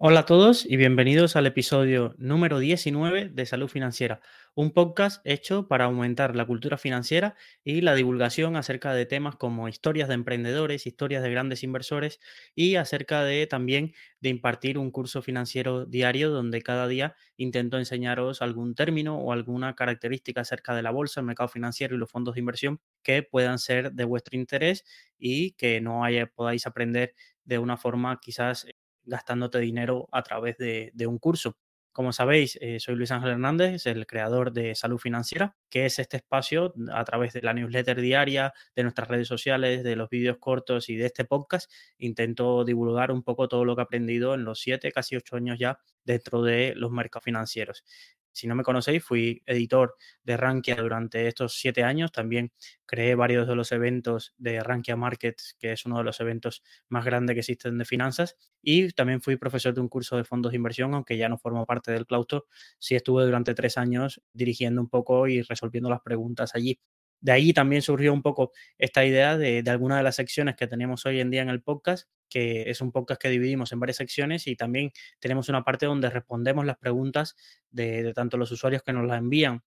Hola a todos y bienvenidos al episodio número 19 de Salud Financiera, un podcast hecho para aumentar la cultura financiera y la divulgación acerca de temas como historias de emprendedores, historias de grandes inversores y acerca de también de impartir un curso financiero diario donde cada día intento enseñaros algún término o alguna característica acerca de la bolsa, el mercado financiero y los fondos de inversión que puedan ser de vuestro interés y que no haya, podáis aprender de una forma quizás gastándote dinero a través de, un curso. Como sabéis, eh, soy Luis Ángel Hernández, el creador de Salud Financiera, que es este espacio a través de la newsletter diaria, de nuestras redes sociales, de los vídeos cortos y de este podcast. Intento divulgar un poco todo lo que he aprendido en los siete, casi ocho años ya dentro de los mercados financieros. Si no me conocéis, fui editor de Rankia durante estos siete años. También creé varios de los eventos de Rankia Markets, que es uno de los eventos más grandes que existen de finanzas. Y también fui profesor de un curso de fondos de inversión, aunque ya no formo parte del claustro. Sí estuve durante tres años dirigiendo un poco y resolviendo las preguntas allí. De ahí también surgió un poco esta idea de, de alguna de las secciones que tenemos hoy en día en el podcast, que es un podcast que dividimos en varias secciones y también tenemos una parte donde respondemos las preguntas de, tanto los usuarios que nos las envían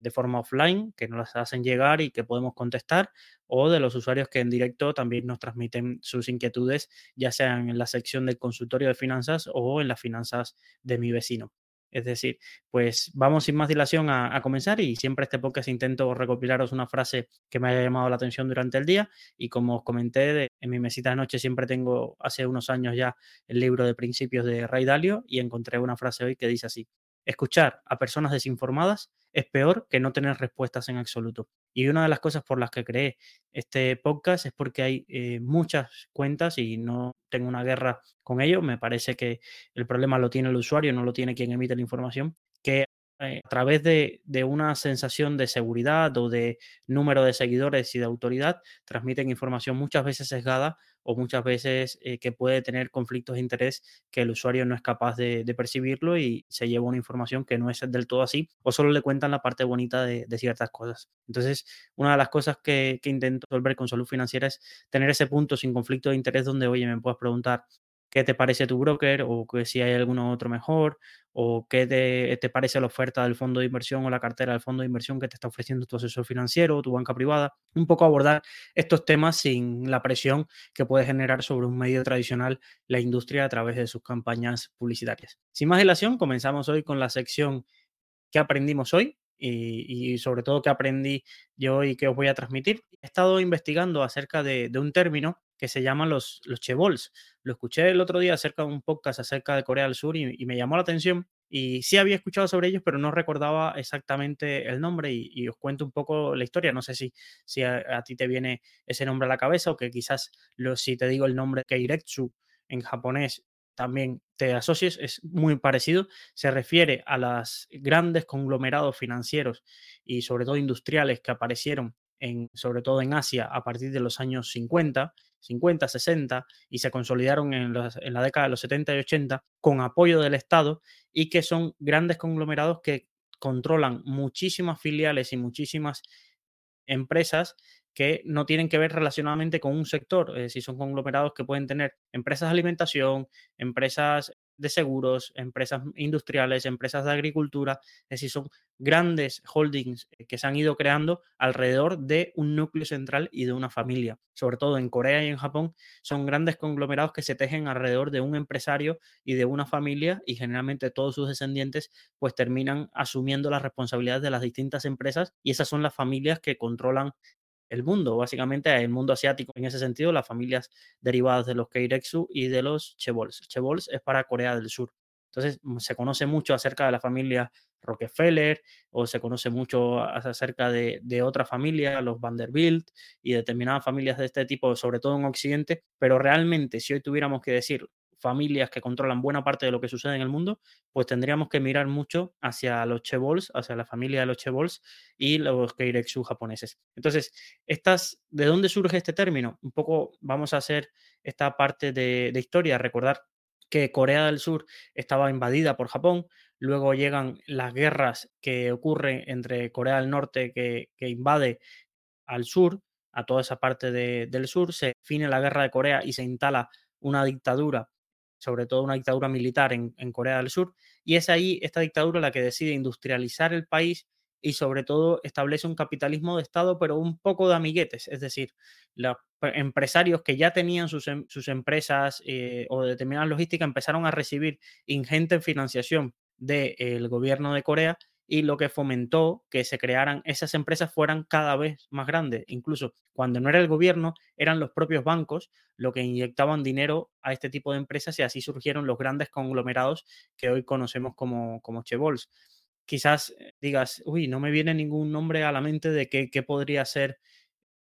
de forma offline, que nos las hacen llegar y que podemos contestar, o de los usuarios que en directo también nos transmiten sus inquietudes, ya sean en la sección del consultorio de finanzas o en las finanzas de mi vecino. Es decir, pues vamos sin más dilación a, comenzar y siempre este podcast intento recopilaros una frase que me haya llamado la atención durante el día y como os comenté, en mi mesita de noche siempre tengo hace unos años ya el libro de principios de Ray Dalio y encontré una frase hoy que dice así, escuchar a personas desinformadas es peor que no tener respuestas en absoluto. Y una de las cosas por las que creé este podcast es porque hay eh, muchas cuentas y no tengo una guerra con ello. Me parece que el problema lo tiene el usuario, no lo tiene quien emite la información, eh, a través de, una sensación de seguridad o de número de seguidores y de autoridad, transmiten información muchas veces sesgada o muchas veces eh, que puede tener conflictos de interés que el usuario no es capaz de, percibirlo y se lleva una información que no es del todo así o solo le cuentan la parte bonita de, ciertas cosas. Entonces, una de las cosas que, que intento resolver con salud financiera es tener ese punto sin conflicto de interés donde, oye, me puedas preguntar, qué te parece tu broker o que si hay alguno otro mejor o qué te, parece la oferta del fondo de inversión o la cartera del fondo de inversión que te está ofreciendo tu asesor financiero o tu banca privada. Un poco abordar estos temas sin la presión que puede generar sobre un medio tradicional la industria a través de sus campañas publicitarias. Sin más dilación, comenzamos hoy con la sección que aprendimos hoy y, sobre todo qué aprendí yo y qué os voy a transmitir. He estado investigando acerca de, un término que se llaman los, los chebols. Lo escuché el otro día acerca de un podcast acerca de Corea del Sur y, me llamó la atención. Y sí había escuchado sobre ellos, pero no recordaba exactamente el nombre y, os cuento un poco la historia. No sé si, si a, ti te viene ese nombre a la cabeza o que quizás lo, si te digo el nombre Keiretsu en japonés también te asocies, es muy parecido. Se refiere a los grandes conglomerados financieros y sobre todo industriales que aparecieron en, sobre todo en Asia a partir de los años 50 50, 60 y se consolidaron en, en, la década de los 70 y 80 con apoyo del Estado y que son grandes conglomerados que controlan muchísimas filiales y muchísimas empresas que no tienen que ver relacionadamente con un sector, es decir, son conglomerados que pueden tener empresas de alimentación, empresas de seguros, empresas industriales, empresas de agricultura, es decir, son grandes holdings eh, que se han ido creando alrededor de un núcleo central y de una familia. Sobre todo en Corea y en Japón, son grandes conglomerados que se tejen alrededor de un empresario y de una familia y generalmente todos sus descendientes pues terminan asumiendo las responsabilidades de las distintas empresas y esas son las familias que controlan el mundo, básicamente el mundo asiático en ese sentido, las familias derivadas de los Keiretsu y de los Chebols. Chebols es para Corea del Sur. Entonces mm, se conoce mucho acerca de la familia Rockefeller o se conoce mucho acerca de, de otra familia, los Vanderbilt y determinadas familias de este tipo, sobre todo en Occidente, pero realmente si hoy tuviéramos que decir familias que controlan buena parte de lo que sucede en el mundo, pues tendríamos que mirar mucho hacia los Chebols, hacia la familia de los Chebols y los Keiretsu japoneses. Entonces, estas, ¿de dónde surge este término? Un poco vamos a hacer esta parte de, historia, recordar que Corea del Sur estaba invadida por Japón, luego llegan las guerras que ocurren entre Corea del Norte que, invade al sur, a toda esa parte del sur, se define la guerra de Corea y se instala una dictadura sobre todo una dictadura militar en, Corea del Sur, y es ahí esta dictadura la que decide industrializar el país y sobre todo establece un capitalismo de Estado, pero un poco de amiguetes, es decir, los empresarios que ya tenían sus, em, sus empresas eh, o determinadas logísticas empezaron a recibir ingente financiación del gobierno de Corea y lo que fomentó que se crearan esas empresas fueran cada vez más grandes. Incluso cuando no era el gobierno, eran los propios bancos lo que inyectaban dinero a este tipo de empresas y así surgieron los grandes conglomerados que hoy conocemos como, como Chebols quizás eh, digas, uy, no me viene ningún nombre a la mente de qué, podría ser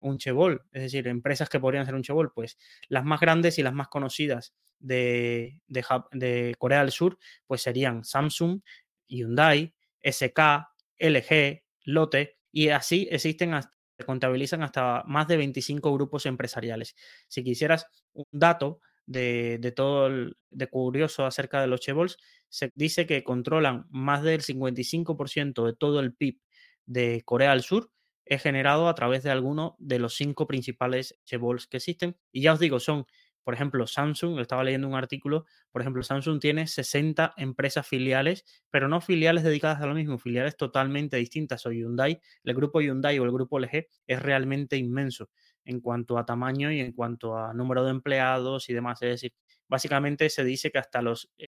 un Chebol, es decir, empresas que podrían ser un Chebol, pues las más grandes y las más conocidas de, de, Corea del Sur, pues serían Samsung, Hyundai, SK, LG, Lotte, y así existen se contabilizan hasta más de 25 grupos empresariales. Si quisieras un dato de, de todo el, de curioso acerca de los Chebols, se dice que controlan más del 55% de todo el PIB de Corea del Sur, es generado a través de alguno de los cinco principales chebols que existen. Y ya os digo, son, por ejemplo, Samsung, estaba leyendo un artículo, por ejemplo, Samsung tiene 60 empresas filiales, pero no filiales dedicadas a lo mismo, filiales totalmente distintas. O Hyundai, el grupo Hyundai o el grupo LG es realmente inmenso en cuanto a tamaño y en cuanto a número de empleados y demás. Es decir, básicamente se dice que hasta los eh,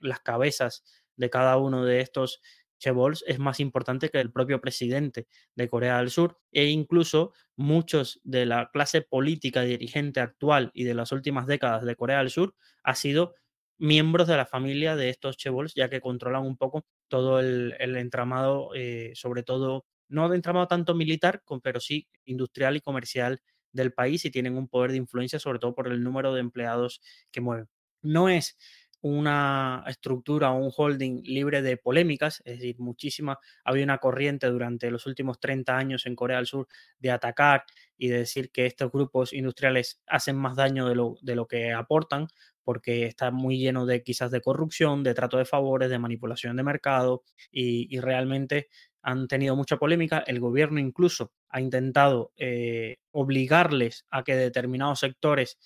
las cabezas de cada uno de estos chebols es más importante que el propio presidente de Corea del Sur e incluso muchos de la clase política dirigente actual y de las últimas décadas de Corea del Sur ha sido miembros de la familia de estos chebols ya que controlan un poco todo el, entramado, eh, sobre todo, no de entramado tanto militar, pero sí industrial y comercial del país y tienen un poder de influencia sobre todo por el número de empleados que mueven. No es una estructura o un holding libre de polémicas, es decir, muchísima, había una corriente durante los últimos 30 años en Corea del Sur de atacar y de decir que estos grupos industriales hacen más daño de lo, de lo que aportan, porque está muy lleno de quizás de corrupción, de trato de favores, de manipulación de mercado y, realmente han tenido mucha polémica. El gobierno incluso ha intentado eh, obligarles a que determinados sectores,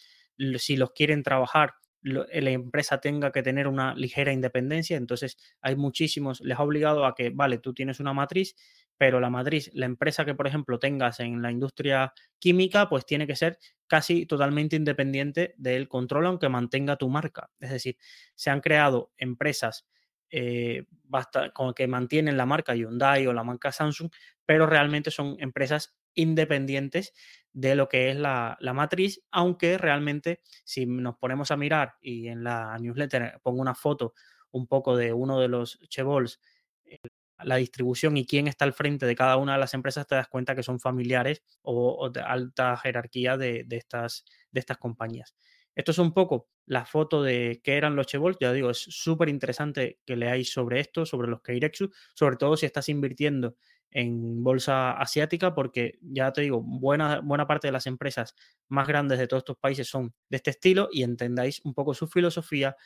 si los quieren trabajar, eh, la empresa tenga que tener una ligera independencia. Entonces, hay muchísimos, les ha obligado a que, vale, tú tienes una matriz, pero la matriz, la empresa que, por ejemplo, tengas en la industria química, pues tiene que ser casi totalmente independiente del control, aunque mantenga tu marca. Es decir, se han creado empresas eh, basta, con que mantienen la marca Hyundai o la marca Samsung, pero realmente son empresas independientes de lo que es la, matriz, aunque realmente si nos ponemos a mirar y en la newsletter pongo una foto un poco de uno de los chebols, eh, la distribución y quién está al frente de cada una de las empresas, te das cuenta que son familiares o, de alta jerarquía de, estas, de estas compañías. Esto es un poco la foto de qué eran los Chebols. Ya digo, es súper interesante que leáis sobre esto, sobre los Keirexu, sobre todo si estás invirtiendo en bolsa asiática, porque ya te digo, buena, buena parte de las empresas más grandes de todos estos países son de este estilo y entendáis un poco su filosofía,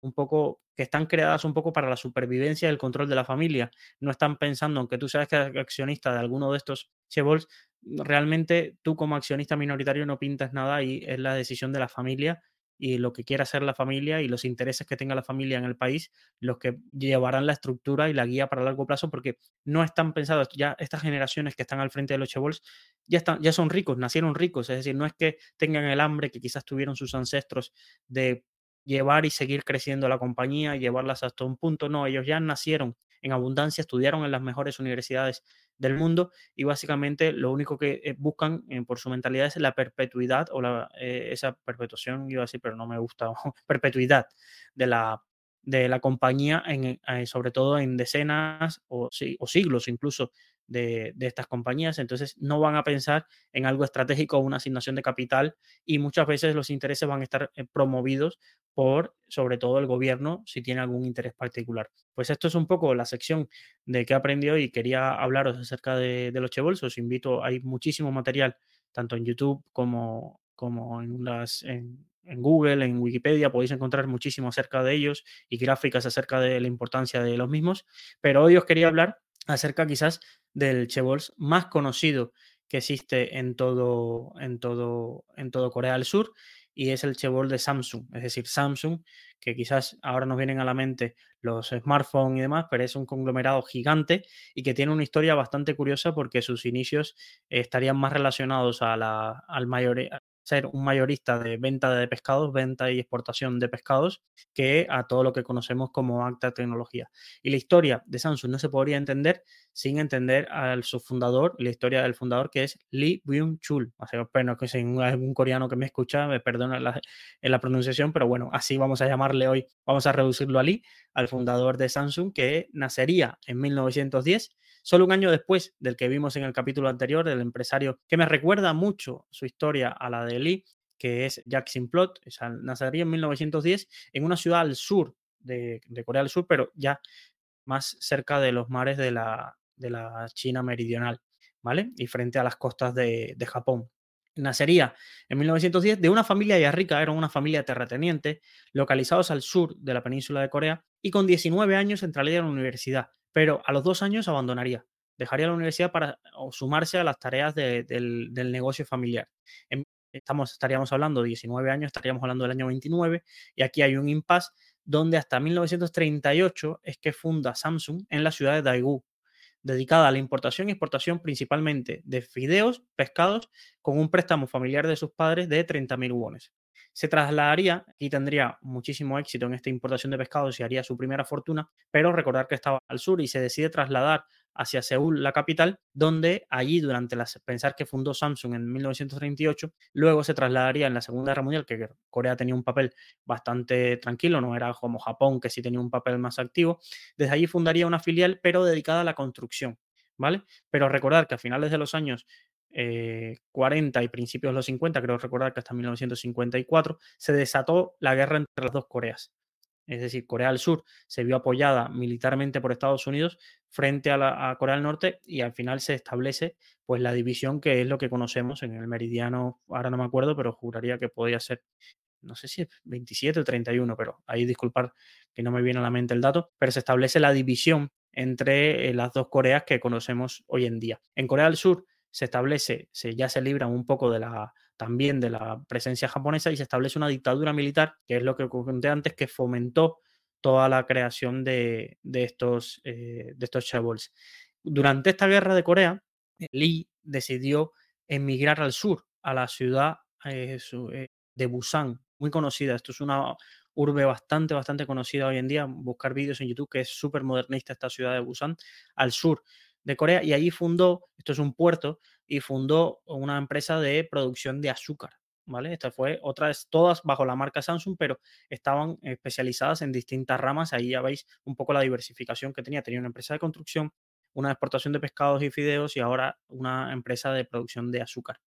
un poco que están creadas un poco para la supervivencia y el control de la familia. No están pensando, aunque tú seas accionista de alguno de estos chebols, realmente tú como accionista minoritario no pintas nada y es la decisión de la familia y lo que quiera hacer la familia y los intereses que tenga la familia en el país, los que llevarán la estructura y la guía para largo plazo, porque no están pensados, ya estas generaciones que están al frente de los Chebols ya, están, ya son ricos, nacieron ricos, es decir, no es que tengan el hambre que quizás tuvieron sus ancestros de llevar y seguir creciendo la compañía llevarlas hasta un punto, no, ellos ya nacieron en abundancia, estudiaron en las mejores universidades del mundo y básicamente lo único que eh, buscan eh, por su mentalidad es la perpetuidad o la, eh, esa perpetuación, iba a decir, pero no me gusta, perpetuidad de la, de la compañía, en, sobre todo en decenas o, o siglos incluso de, de, estas compañías. Entonces no van a pensar en algo estratégico o una asignación de capital y muchas veces los intereses van a estar promovidos por sobre todo el gobierno si tiene algún interés particular. Pues esto es un poco la sección de qué aprendió y quería hablaros acerca de, los chevols. Os invito, hay muchísimo material, tanto en YouTube como, como en, las, Google, en Wikipedia, podéis encontrar muchísimo acerca de ellos y gráficas acerca de la importancia de los mismos. Pero hoy os quería hablar acerca quizás del Chebols más conocido que existe en todo, en todo, en todo Corea del Sur y es el chaebol de Samsung. Es decir, Samsung, que quizás ahora nos vienen a la mente los smartphones y demás, pero es un conglomerado gigante y que tiene una historia bastante curiosa porque sus inicios estarían más relacionados a la, al mayor, ser un mayorista de venta de pescados, venta y exportación de pescados, que a todo lo que conocemos como acta tecnología. Y la historia de Samsung no se podría entender sin entender a su fundador, la historia del fundador, que es Lee Byung-chul. O sea, espero que si algún coreano que me escucha me perdona la, en la pronunciación, pero bueno, así vamos a llamarle hoy, vamos a reducirlo a Lee, al fundador de Samsung, que nacería en 1910 Solo un año después del que vimos en el capítulo anterior, del empresario que me recuerda mucho su historia a la de Lee, que es Jack Simplot, nacería en 1910 en una ciudad al sur de, Corea del Sur, pero ya más cerca de los mares de la, China meridional, ¿vale? Y frente a las costas de, de Japón. Nacería en 1910 de una familia ya rica, era una familia terrateniente, localizados al sur de la península de Corea, y con 19 años entraría a la universidad, pero a los dos años abandonaría. Dejaría la universidad para sumarse a las tareas del, negocio familiar. estamos, estaríamos hablando de 19 años, estaríamos hablando del año 29, y aquí hay un impasse donde hasta 1938 es que funda Samsung en la ciudad de Daegu, dedicada a la importación y exportación principalmente de fideos, pescados, con un préstamo familiar de sus padres de 30.000 wones se trasladaría y tendría muchísimo éxito en esta importación de pescados y haría su primera fortuna, pero recordar que estaba al sur y se decide trasladar hacia Seúl, la capital, donde allí durante las pensar que fundó Samsung en 1938, luego se trasladaría en la Segunda Guerra Mundial, que Corea tenía un papel bastante tranquilo, no era como Japón, que sí tenía un papel más activo. Desde allí fundaría una filial, pero dedicada a la construcción, ¿vale? Pero recordar que a finales de los años 40 eh, y principios de los 50, creo recordar que hasta 1954, se desató la guerra entre las dos Coreas. Es decir, Corea del Sur se vio apoyada militarmente por Estados Unidos frente a, Corea del Norte y al final se establece pues la división que es lo que conocemos en el meridiano, ahora no me acuerdo, pero juraría que podía ser, no sé si es 27 o 31, pero ahí disculpar que no me viene a la mente el dato, pero se establece la división entre eh, las dos Coreas que conocemos hoy en día. En Corea del Sur se establece, se, ya se libran un poco de la, también de la presencia japonesa y se establece una dictadura militar, que es lo que comenté antes, que fomentó toda la creación de, estos, eh, de estos chaebols. Durante esta guerra de Corea, Lee decidió emigrar al sur, a la ciudad eh, eh, de Busan, muy conocida. Esto es una urbe bastante, bastante conocida hoy en día. Buscar vídeos en YouTube, que es súper modernista esta ciudad de Busan, al sur de Corea y allí fundó, esto es un puerto, y fundó una empresa de producción de azúcar. ¿Vale? Esta fue otra todas bajo la marca Samsung, pero estaban especializadas en distintas ramas. Ahí ya veis un poco la diversificación que tenía. Tenía una empresa de construcción, una exportación de pescados y fideos y ahora una empresa de producción de azúcar.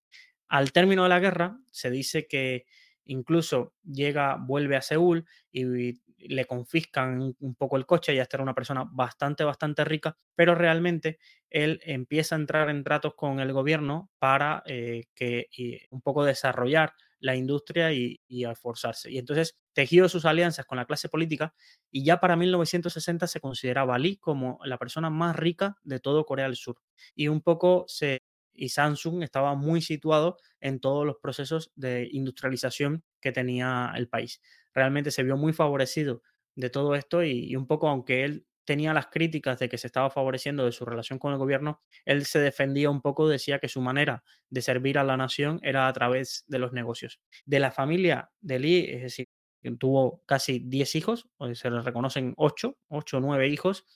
Al término de la guerra, se dice que incluso llega, vuelve a Seúl y le confiscan un poco el coche, ya era una persona bastante, bastante rica, pero realmente él empieza a entrar en tratos con el gobierno para eh, que un poco desarrollar la industria y, y a forzarse. Y entonces tejió sus alianzas con la clase política y ya para 1960 se consideraba Lee como la persona más rica de todo Corea del Sur. Y un poco se y Samsung estaba muy situado en todos los procesos de industrialización que tenía el país. Realmente se vio muy favorecido de todo esto y, un poco, aunque él tenía las críticas de que se estaba favoreciendo de su relación con el gobierno, él se defendía un poco, decía que su manera de servir a la nación era a través de los negocios. De la familia de Lee, es decir, tuvo casi 10 hijos, se le reconocen 8, 8 o 9 hijos,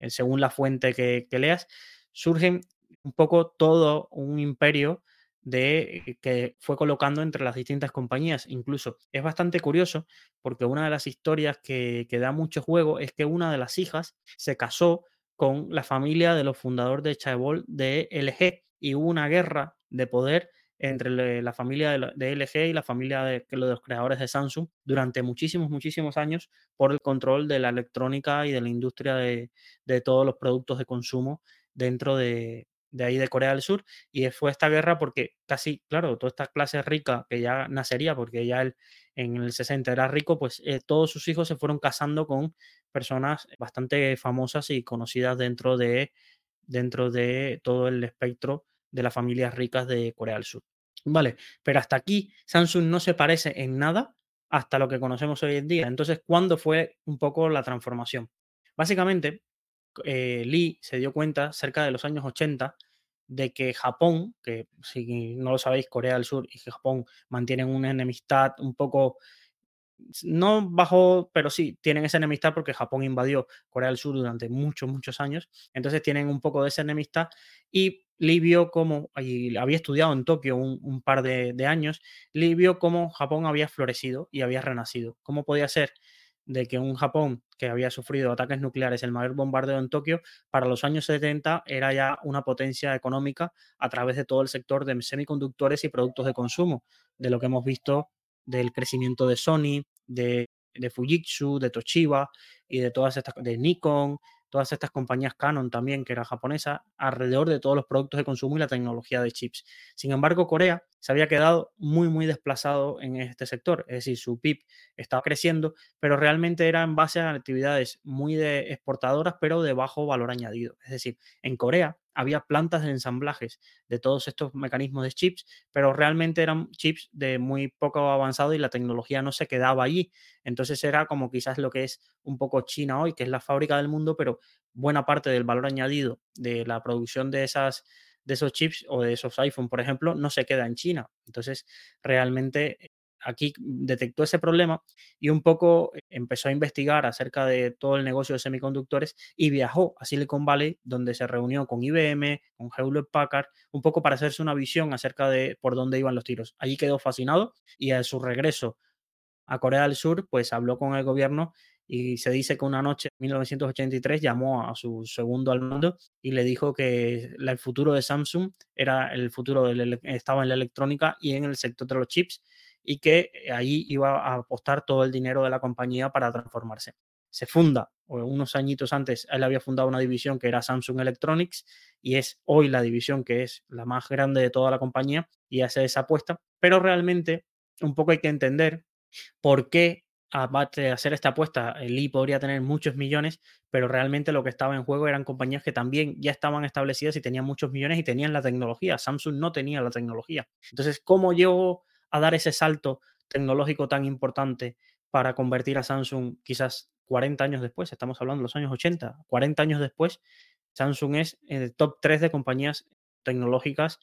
eh, según la fuente que, que leas, surgen un poco todo un imperio de eh, que fue colocando entre las distintas compañías. Incluso es bastante curioso porque una de las historias que, da mucho juego es que una de las hijas se casó con la familia de los fundadores de Chaebol de LG y hubo una guerra de poder entre la familia de LG y la familia de, los creadores de Samsung durante muchísimos, muchísimos años por el control de la electrónica y de la industria de todos los productos de consumo dentro de, de ahí de Corea del Sur, y fue esta guerra porque casi, claro, toda esta clase rica que ya nacería, porque ya él en el 60 era rico, pues eh, todos sus hijos se fueron casando con personas bastante famosas y conocidas dentro de, dentro de todo el espectro de las familias ricas de Corea del Sur. Vale, pero hasta aquí Samsung no se parece en nada hasta lo que conocemos hoy en día. Entonces, ¿cuándo fue un poco la transformación? Básicamente, eh, Lee se dio cuenta cerca de los años 80 de que Japón, que si no lo sabéis, Corea del Sur y Japón mantienen una enemistad un poco no bajo, pero sí, tienen esa enemistad porque Japón invadió Corea del Sur durante muchos, muchos años. Entonces tienen un poco de esa enemistad y Lee vio cómo, y había estudiado en Tokio un, par de, de, años, Lee vio cómo Japón había florecido y había renacido. ¿Cómo podía ser de que un Japón que había sufrido ataques nucleares, el mayor bombardeo en Tokio, para los años 70 era ya una potencia económica a través de todo el sector de semiconductores y productos de consumo, de lo que hemos visto del crecimiento de Sony, de, Fujitsu, de Toshiba y de todas estas, de Nikon, todas estas compañías Canon también, que era japonesa, alrededor de todos los productos de consumo y la tecnología de chips. Sin embargo, Corea se había quedado muy, muy desplazado en este sector, es decir, su PIB estaba creciendo, pero realmente era en base a actividades muy de exportadoras, pero de bajo valor añadido. Es decir, en Corea había plantas de ensamblajes de todos estos mecanismos de chips, pero realmente eran chips de muy poco avanzado y la tecnología no se quedaba allí. Entonces era como quizás lo que es un poco China hoy, que es la fábrica del mundo, pero buena parte del valor añadido de la producción de esas de esos chips o de esos iPhone, por ejemplo, no se queda en China. Entonces, realmente aquí detectó ese problema y un poco empezó a investigar acerca de todo el negocio de semiconductores y viajó a Silicon Valley, donde se reunió con IBM, con Hewlett Packard, un poco para hacerse una visión acerca de por dónde iban los tiros. Allí quedó fascinado y a su regreso a Corea del Sur, pues habló con el gobierno y se dice que una noche en 1983 llamó a su segundo al mando y le dijo que el futuro de Samsung era el futuro, del, estaba en la electrónica y en el sector de los chips y que ahí iba a apostar todo el dinero de la compañía para transformarse. Se funda, unos añitos antes, él había fundado una división que era Samsung Electronics y es hoy la división que es la más grande de toda la compañía y hace esa apuesta, pero realmente un poco hay que entender por qué aparte de hacer esta apuesta, el Lee podría tener muchos millones, pero realmente lo que estaba en juego eran compañías que también ya estaban establecidas y tenían muchos millones y tenían la tecnología. Samsung no tenía la tecnología. Entonces, ¿cómo llegó a dar ese salto tecnológico tan importante para convertir a Samsung quizás 40 años después? Estamos hablando de los años 80, 40 años después, Samsung es el top 3 de compañías tecnológicas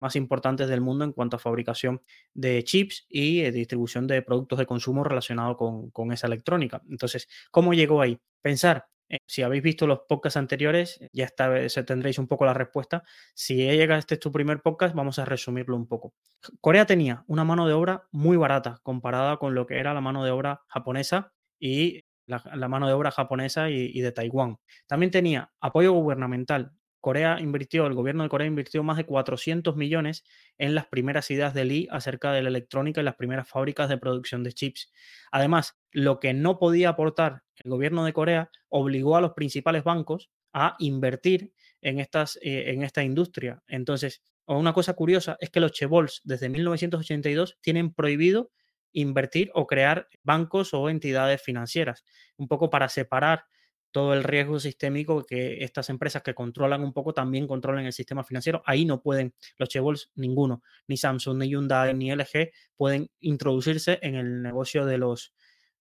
más importantes del mundo en cuanto a fabricación de chips y eh, distribución de productos de consumo relacionados con, esa electrónica. Entonces, ¿cómo llegó ahí? Pensar, eh, si habéis visto los podcasts anteriores, ya está, tendréis un poco la respuesta. Si llega este es tu primer podcast, vamos a resumirlo un poco. Corea tenía una mano de obra muy barata comparada con lo que era la mano de obra japonesa y la, mano de obra japonesa y, de Taiwán. También tenía apoyo gubernamental Corea invirtió, el gobierno de Corea invirtió más de 400 millones en las primeras ideas de Lee acerca de la electrónica y las primeras fábricas de producción de chips. Además, lo que no podía aportar el gobierno de Corea obligó a los principales bancos a invertir en, estas, eh, en esta industria. Entonces, una cosa curiosa es que los Chebols desde 1982 tienen prohibido invertir o crear bancos o entidades financieras, un poco para separar todo el riesgo sistémico que estas empresas que controlan un poco también controlan el sistema financiero. Ahí no pueden los Chebols, ninguno, ni Samsung, ni Hyundai, ni LG pueden introducirse en el negocio de los,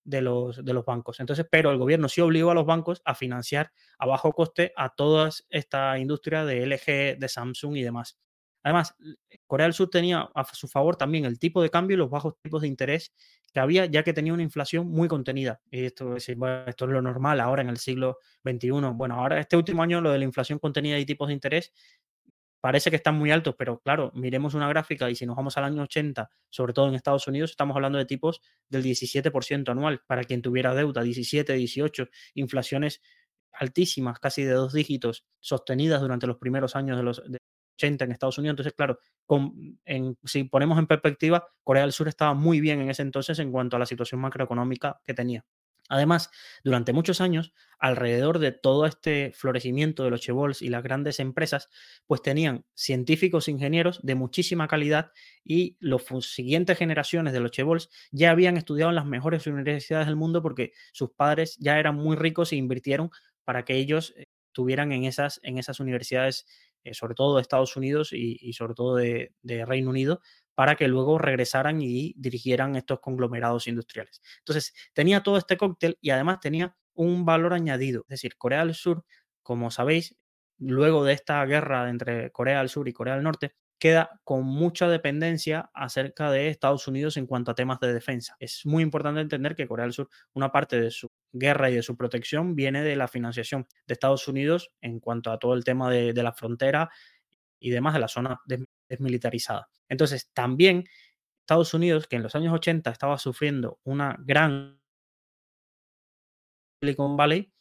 de los, de los bancos. Entonces, pero el gobierno sí obligó a los bancos a financiar a bajo coste a toda esta industria de LG, de Samsung y demás. Además, Corea del Sur tenía a su favor también el tipo de cambio y los bajos tipos de interés que había, ya que tenía una inflación muy contenida. Y esto, es, esto es lo normal ahora en el siglo XXI. Bueno, ahora este último año lo de la inflación contenida y tipos de interés parece que están muy altos, pero claro, miremos una gráfica y si nos vamos al año 80, sobre todo en Estados Unidos, estamos hablando de tipos del 17% anual para quien tuviera deuda, 17, 18, inflaciones altísimas, casi de dos dígitos, sostenidas durante los primeros años de los, en Estados Unidos. Entonces, claro, si ponemos en perspectiva, Corea del Sur estaba muy bien en ese entonces en cuanto a la situación macroeconómica que tenía. Además, durante muchos años, alrededor de todo este florecimiento de los chebols y las grandes empresas, pues tenían científicos ingenieros de muchísima calidad y las siguientes generaciones de los chebols ya habían estudiado en las mejores universidades del mundo porque sus padres ya eran muy ricos e invirtieron para que ellos eh, tuvieran en esas, en esas universidades eh, sobre todo de Estados Unidos y, sobre todo de, Reino Unido, para que luego regresaran y dirigieran estos conglomerados industriales. Entonces, tenía todo este cóctel y además tenía un valor añadido. Es decir, Corea del Sur, como sabéis, luego de esta guerra entre Corea del Sur y Corea del Norte, queda con mucha dependencia acerca de Estados Unidos en cuanto a temas de defensa. Es muy importante entender que Corea del Sur, una parte de su guerra y de su protección viene de la financiación de Estados Unidos en cuanto a todo el tema de, la frontera y demás de la zona desmilitarizada. Entonces, también Estados Unidos, que en los años 80 estaba sufriendo una gran Silicon Valley,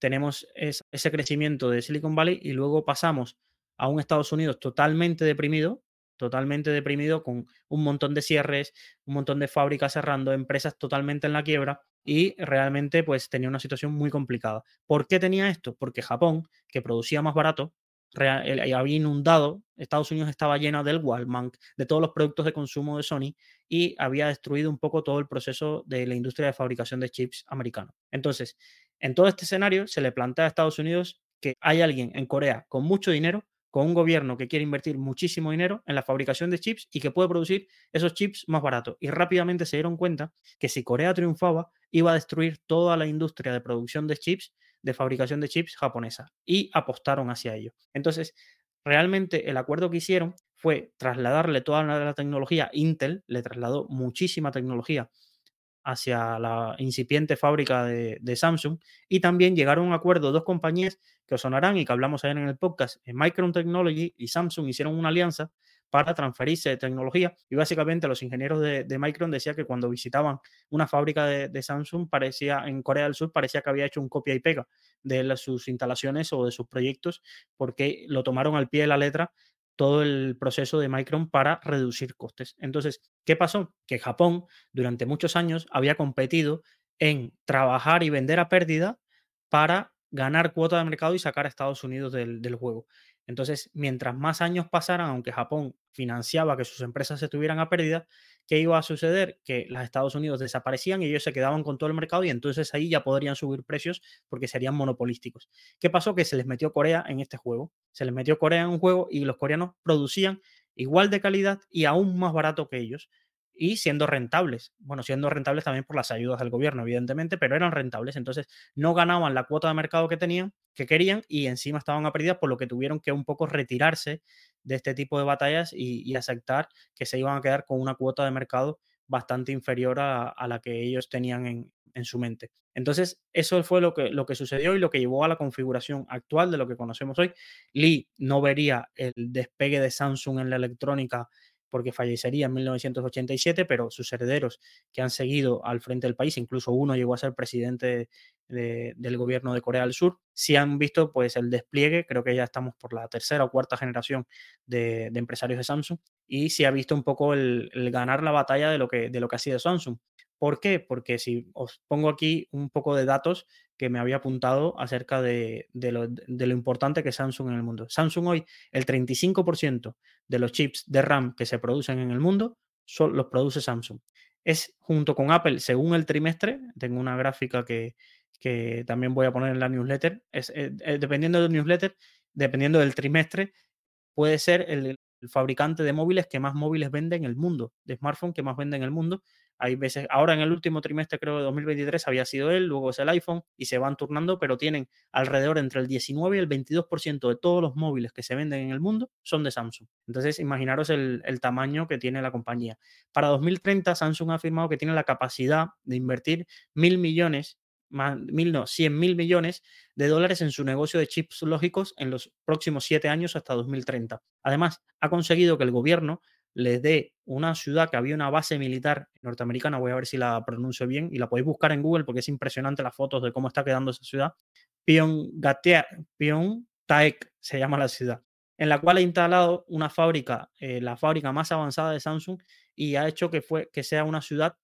tenemos ese crecimiento de Silicon Valley y luego pasamos a un Estados Unidos totalmente deprimido, totalmente deprimido con un montón de cierres, un montón de fábricas cerrando, empresas totalmente en la quiebra y realmente pues tenía una situación muy complicada. ¿Por qué tenía esto? Porque Japón, que producía más barato, había inundado, Estados Unidos estaba lleno del Walmart, de todos los productos de consumo de Sony y había destruido un poco todo el proceso de la industria de fabricación de chips americano. Entonces, en todo este escenario se le plantea a Estados Unidos que hay alguien en Corea con mucho dinero con un gobierno que quiere invertir muchísimo dinero en la fabricación de chips y que puede producir esos chips más baratos. Y rápidamente se dieron cuenta que si Corea triunfaba, iba a destruir toda la industria de producción de chips, de fabricación de chips japonesa. Y apostaron hacia ello. Entonces, realmente el acuerdo que hicieron fue trasladarle toda la tecnología. Intel le trasladó muchísima tecnología hacia la incipiente fábrica de, Samsung y también llegaron a un acuerdo dos compañías que os sonarán y que hablamos ayer en el podcast, eh, Micron Technology y Samsung hicieron una alianza para transferirse de tecnología y básicamente los ingenieros de, Micron decían que cuando visitaban una fábrica de, Samsung parecía en Corea del Sur parecía que había hecho un copia y pega de sus instalaciones o de sus proyectos porque lo tomaron al pie de la letra todo el proceso de Micron para reducir costes. Entonces, ¿qué pasó? Que Japón durante muchos años había competido en trabajar y vender a pérdida para ganar cuota de mercado y sacar a Estados Unidos del, del juego. Entonces, mientras más años pasaran, aunque Japón financiaba que sus empresas se tuvieran a pérdida, ¿qué iba a suceder? Que los Estados Unidos desaparecían y ellos se quedaban con todo el mercado y entonces ahí ya podrían subir precios porque serían monopolísticos. ¿Qué pasó? Que se les metió Corea en este juego. Se les metió Corea en un juego y los coreanos producían igual de calidad y aún más barato que ellos y siendo rentables. Bueno, siendo rentables también por las ayudas del gobierno, evidentemente, pero eran rentables. Entonces no ganaban la cuota de mercado que tenían, que querían, y encima estaban a pérdidas, por lo que tuvieron que un poco retirarse de este tipo de batallas y, aceptar que se iban a quedar con una cuota de mercado bastante inferior a, la que ellos tenían en, en, su mente. Entonces, eso fue lo que, lo que sucedió y lo que llevó a la configuración actual de lo que conocemos hoy. Lee no vería el despegue de Samsung en la electrónica porque fallecería en 1987, pero sus herederos que han seguido al frente del país, incluso uno llegó a ser presidente del gobierno de Corea del Sur, sí han visto pues el despliegue, creo que ya estamos por la tercera o cuarta generación de, empresarios de Samsung, y sí ha visto un poco el, ganar la batalla de lo, que, de lo que ha sido Samsung. ¿Por qué? Porque si os pongo aquí un poco de datos que me había apuntado acerca de, lo, importante que es Samsung en el mundo. Samsung hoy, el 35% de los chips de RAM que se producen en el mundo son, los produce Samsung. Es junto con Apple, según el trimestre, tengo una gráfica que, también voy a poner en la newsletter, eh, eh, dependiendo del newsletter, dependiendo del trimestre, puede ser el, el fabricante de móviles que más móviles vende en el mundo, de smartphone que más vende en el mundo. Hay veces, ahora en el último trimestre, creo de 2023, había sido él, luego es el iPhone y se van turnando, pero tienen alrededor entre el 19 y el 22% de todos los móviles que se venden en el mundo son de Samsung. Entonces, imaginaros el, tamaño que tiene la compañía. Para 2030, Samsung ha afirmado que tiene la capacidad de invertir mil millones mil no, 100 mil millones de dólares en su negocio de chips lógicos en los próximos siete años hasta 2030. Además, ha conseguido que el gobierno le dé una ciudad que había una base militar norteamericana, voy a ver si la pronuncio bien, y la podéis buscar en Google porque es impresionante las fotos de cómo está quedando esa ciudad. Taek se llama la ciudad, en la cual ha instalado una fábrica, eh, la fábrica más avanzada de Samsung, y ha hecho que, fue, que sea una ciudad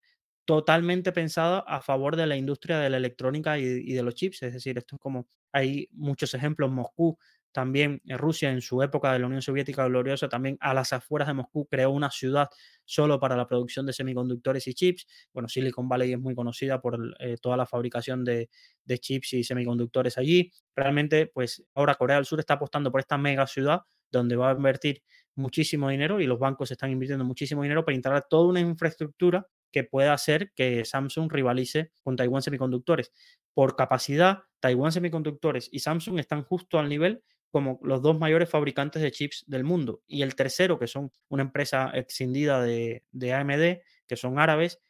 totalmente pensada a favor de la industria de la electrónica y, de los chips. Es decir, esto es como hay muchos ejemplos. Moscú, también Rusia, en su época de la Unión Soviética gloriosa, también a las afueras de Moscú creó una ciudad solo para la producción de semiconductores y chips. Bueno, Silicon Valley es muy conocida por eh, toda la fabricación de, chips y semiconductores allí. Realmente, pues ahora Corea del Sur está apostando por esta mega ciudad donde va a invertir muchísimo dinero y los bancos están invirtiendo muchísimo dinero para instalar toda una infraestructura que pueda hacer que Samsung rivalice con Taiwan Semiconductores. Por capacidad, Taiwan Semiconductores y Samsung están justo al nivel como los dos mayores fabricantes de chips del mundo. Y el tercero, que son una empresa extendida de, AMD, que son árabes,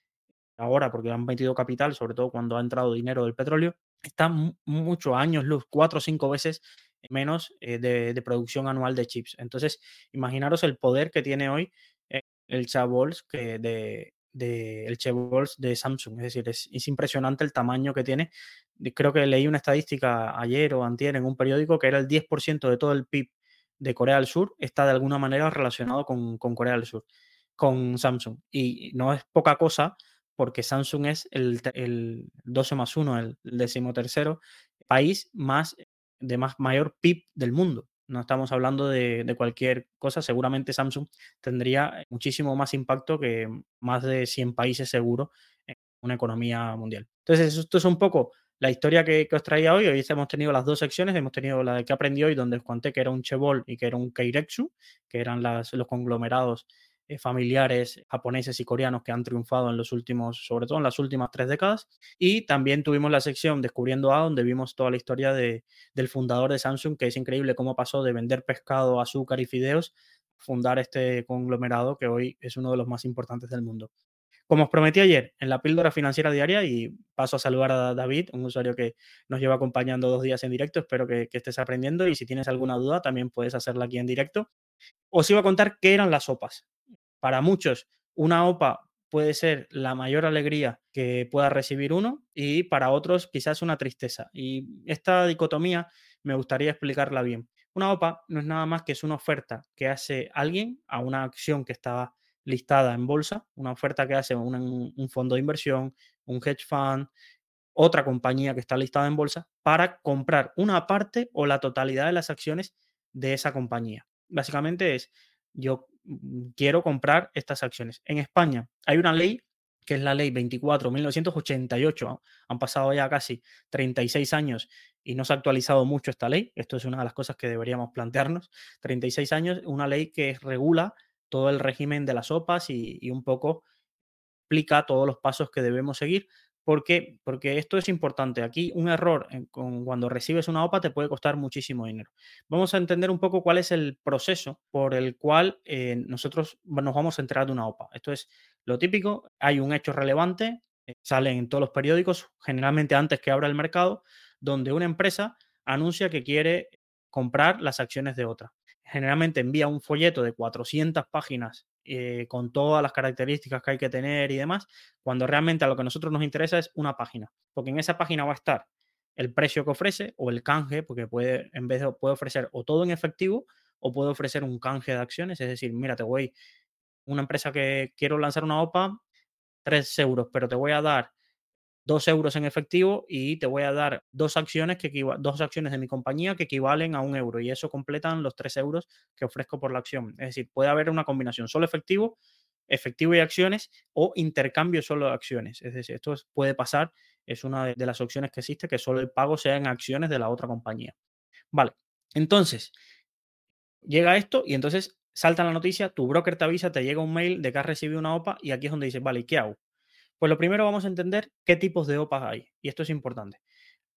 ahora porque han metido capital, sobre todo cuando ha entrado dinero del petróleo, están muchos años luz, cuatro o cinco veces menos eh, de, producción anual de chips. Entonces, imaginaros el poder que tiene hoy eh, el Chabols que de, de el Chevrolet de Samsung. Es decir, es, impresionante el tamaño que tiene. Creo que leí una estadística ayer o antier en un periódico que era el 10% de todo el PIB de Corea del Sur está de alguna manera relacionado con, Corea del Sur, con Samsung. Y no es poca cosa porque Samsung es el, el 12 más 1, el decimotercero país más de más mayor PIB del mundo. No estamos hablando de, cualquier cosa. Seguramente Samsung tendría muchísimo más impacto que más de 100 países seguro en una economía mundial. Entonces, esto es un poco la historia que, os traía hoy. Hoy hemos tenido las dos secciones. Hemos tenido la de que aprendí hoy, donde os conté que era un Chebol y que era un Keiretsu, que eran los conglomerados eh, familiares japoneses y coreanos que han triunfado en los últimos, sobre todo en las últimas tres décadas. Y también tuvimos la sección Descubriendo A, donde vimos toda la historia de, del fundador de Samsung, que es increíble cómo pasó de vender pescado, azúcar y fideos fundar este conglomerado que hoy es uno de los más importantes del mundo. Como os prometí ayer en la píldora financiera diaria, y paso a saludar a David, un usuario que nos lleva acompañando dos días en directo, espero que, que estés aprendiendo y si tienes alguna duda también puedes hacerla aquí en directo. Os iba a contar qué eran las sopas. Para muchos, una OPA puede ser la mayor alegría que pueda recibir uno y para otros quizás una tristeza. Y esta dicotomía me gustaría explicarla bien. Una OPA no es nada más que es una oferta que hace alguien a una acción que está listada en bolsa, una oferta que hace un fondo de inversión, un hedge fund, otra compañía que está listada en bolsa para comprar una parte o la totalidad de las acciones de esa compañía. Básicamente es, yo Mm, quiero comprar estas acciones. En España hay una ley que es la ley 24.1988. Han pasado ya casi 36 años y no se ha actualizado mucho esta ley. Esto es una de las cosas que deberíamos plantearnos. 36 años, una ley que regula todo el régimen de las OPAs y, y un poco explica todos los pasos que debemos seguir ¿Por qué? Porque esto es importante. Aquí un error cuando recibes una OPA te puede costar muchísimo dinero. Vamos a entender un poco cuál es el proceso por el cual eh, nosotros nos vamos a enterar de una OPA. Esto es lo típico. Hay un hecho relevante, eh, sale en todos los periódicos, generalmente antes que abra el mercado, donde una empresa anuncia que quiere comprar las acciones de otra. Generalmente envía un folleto de 400 páginas eh, con todas las características que hay que tener y demás, cuando realmente a lo que a nosotros nos interesa es una página, porque en esa página va a estar el precio que ofrece o el canje, porque puede, en vez de, puede ofrecer o todo en efectivo o puede ofrecer un canje de acciones, es decir, mira, te voy, una empresa que quiero lanzar una OPA, 3 euros, pero te voy a dar dos euros en efectivo y te voy a dar dos acciones, que dos acciones de mi compañía que equivalen a un euro y eso completan los tres euros que ofrezco por la acción. Es decir, puede haber una combinación solo efectivo, efectivo y acciones o intercambio solo de acciones. Es decir, esto puede pasar, es una de, las opciones que existe, que solo el pago sea en acciones de la otra compañía. Vale, entonces, llega esto y entonces salta la noticia, tu broker te avisa, te llega un mail de que has recibido una OPA y aquí es donde dices, vale, ¿y qué hago? Pues lo primero vamos a entender qué tipos de OPAs hay, y esto es importante.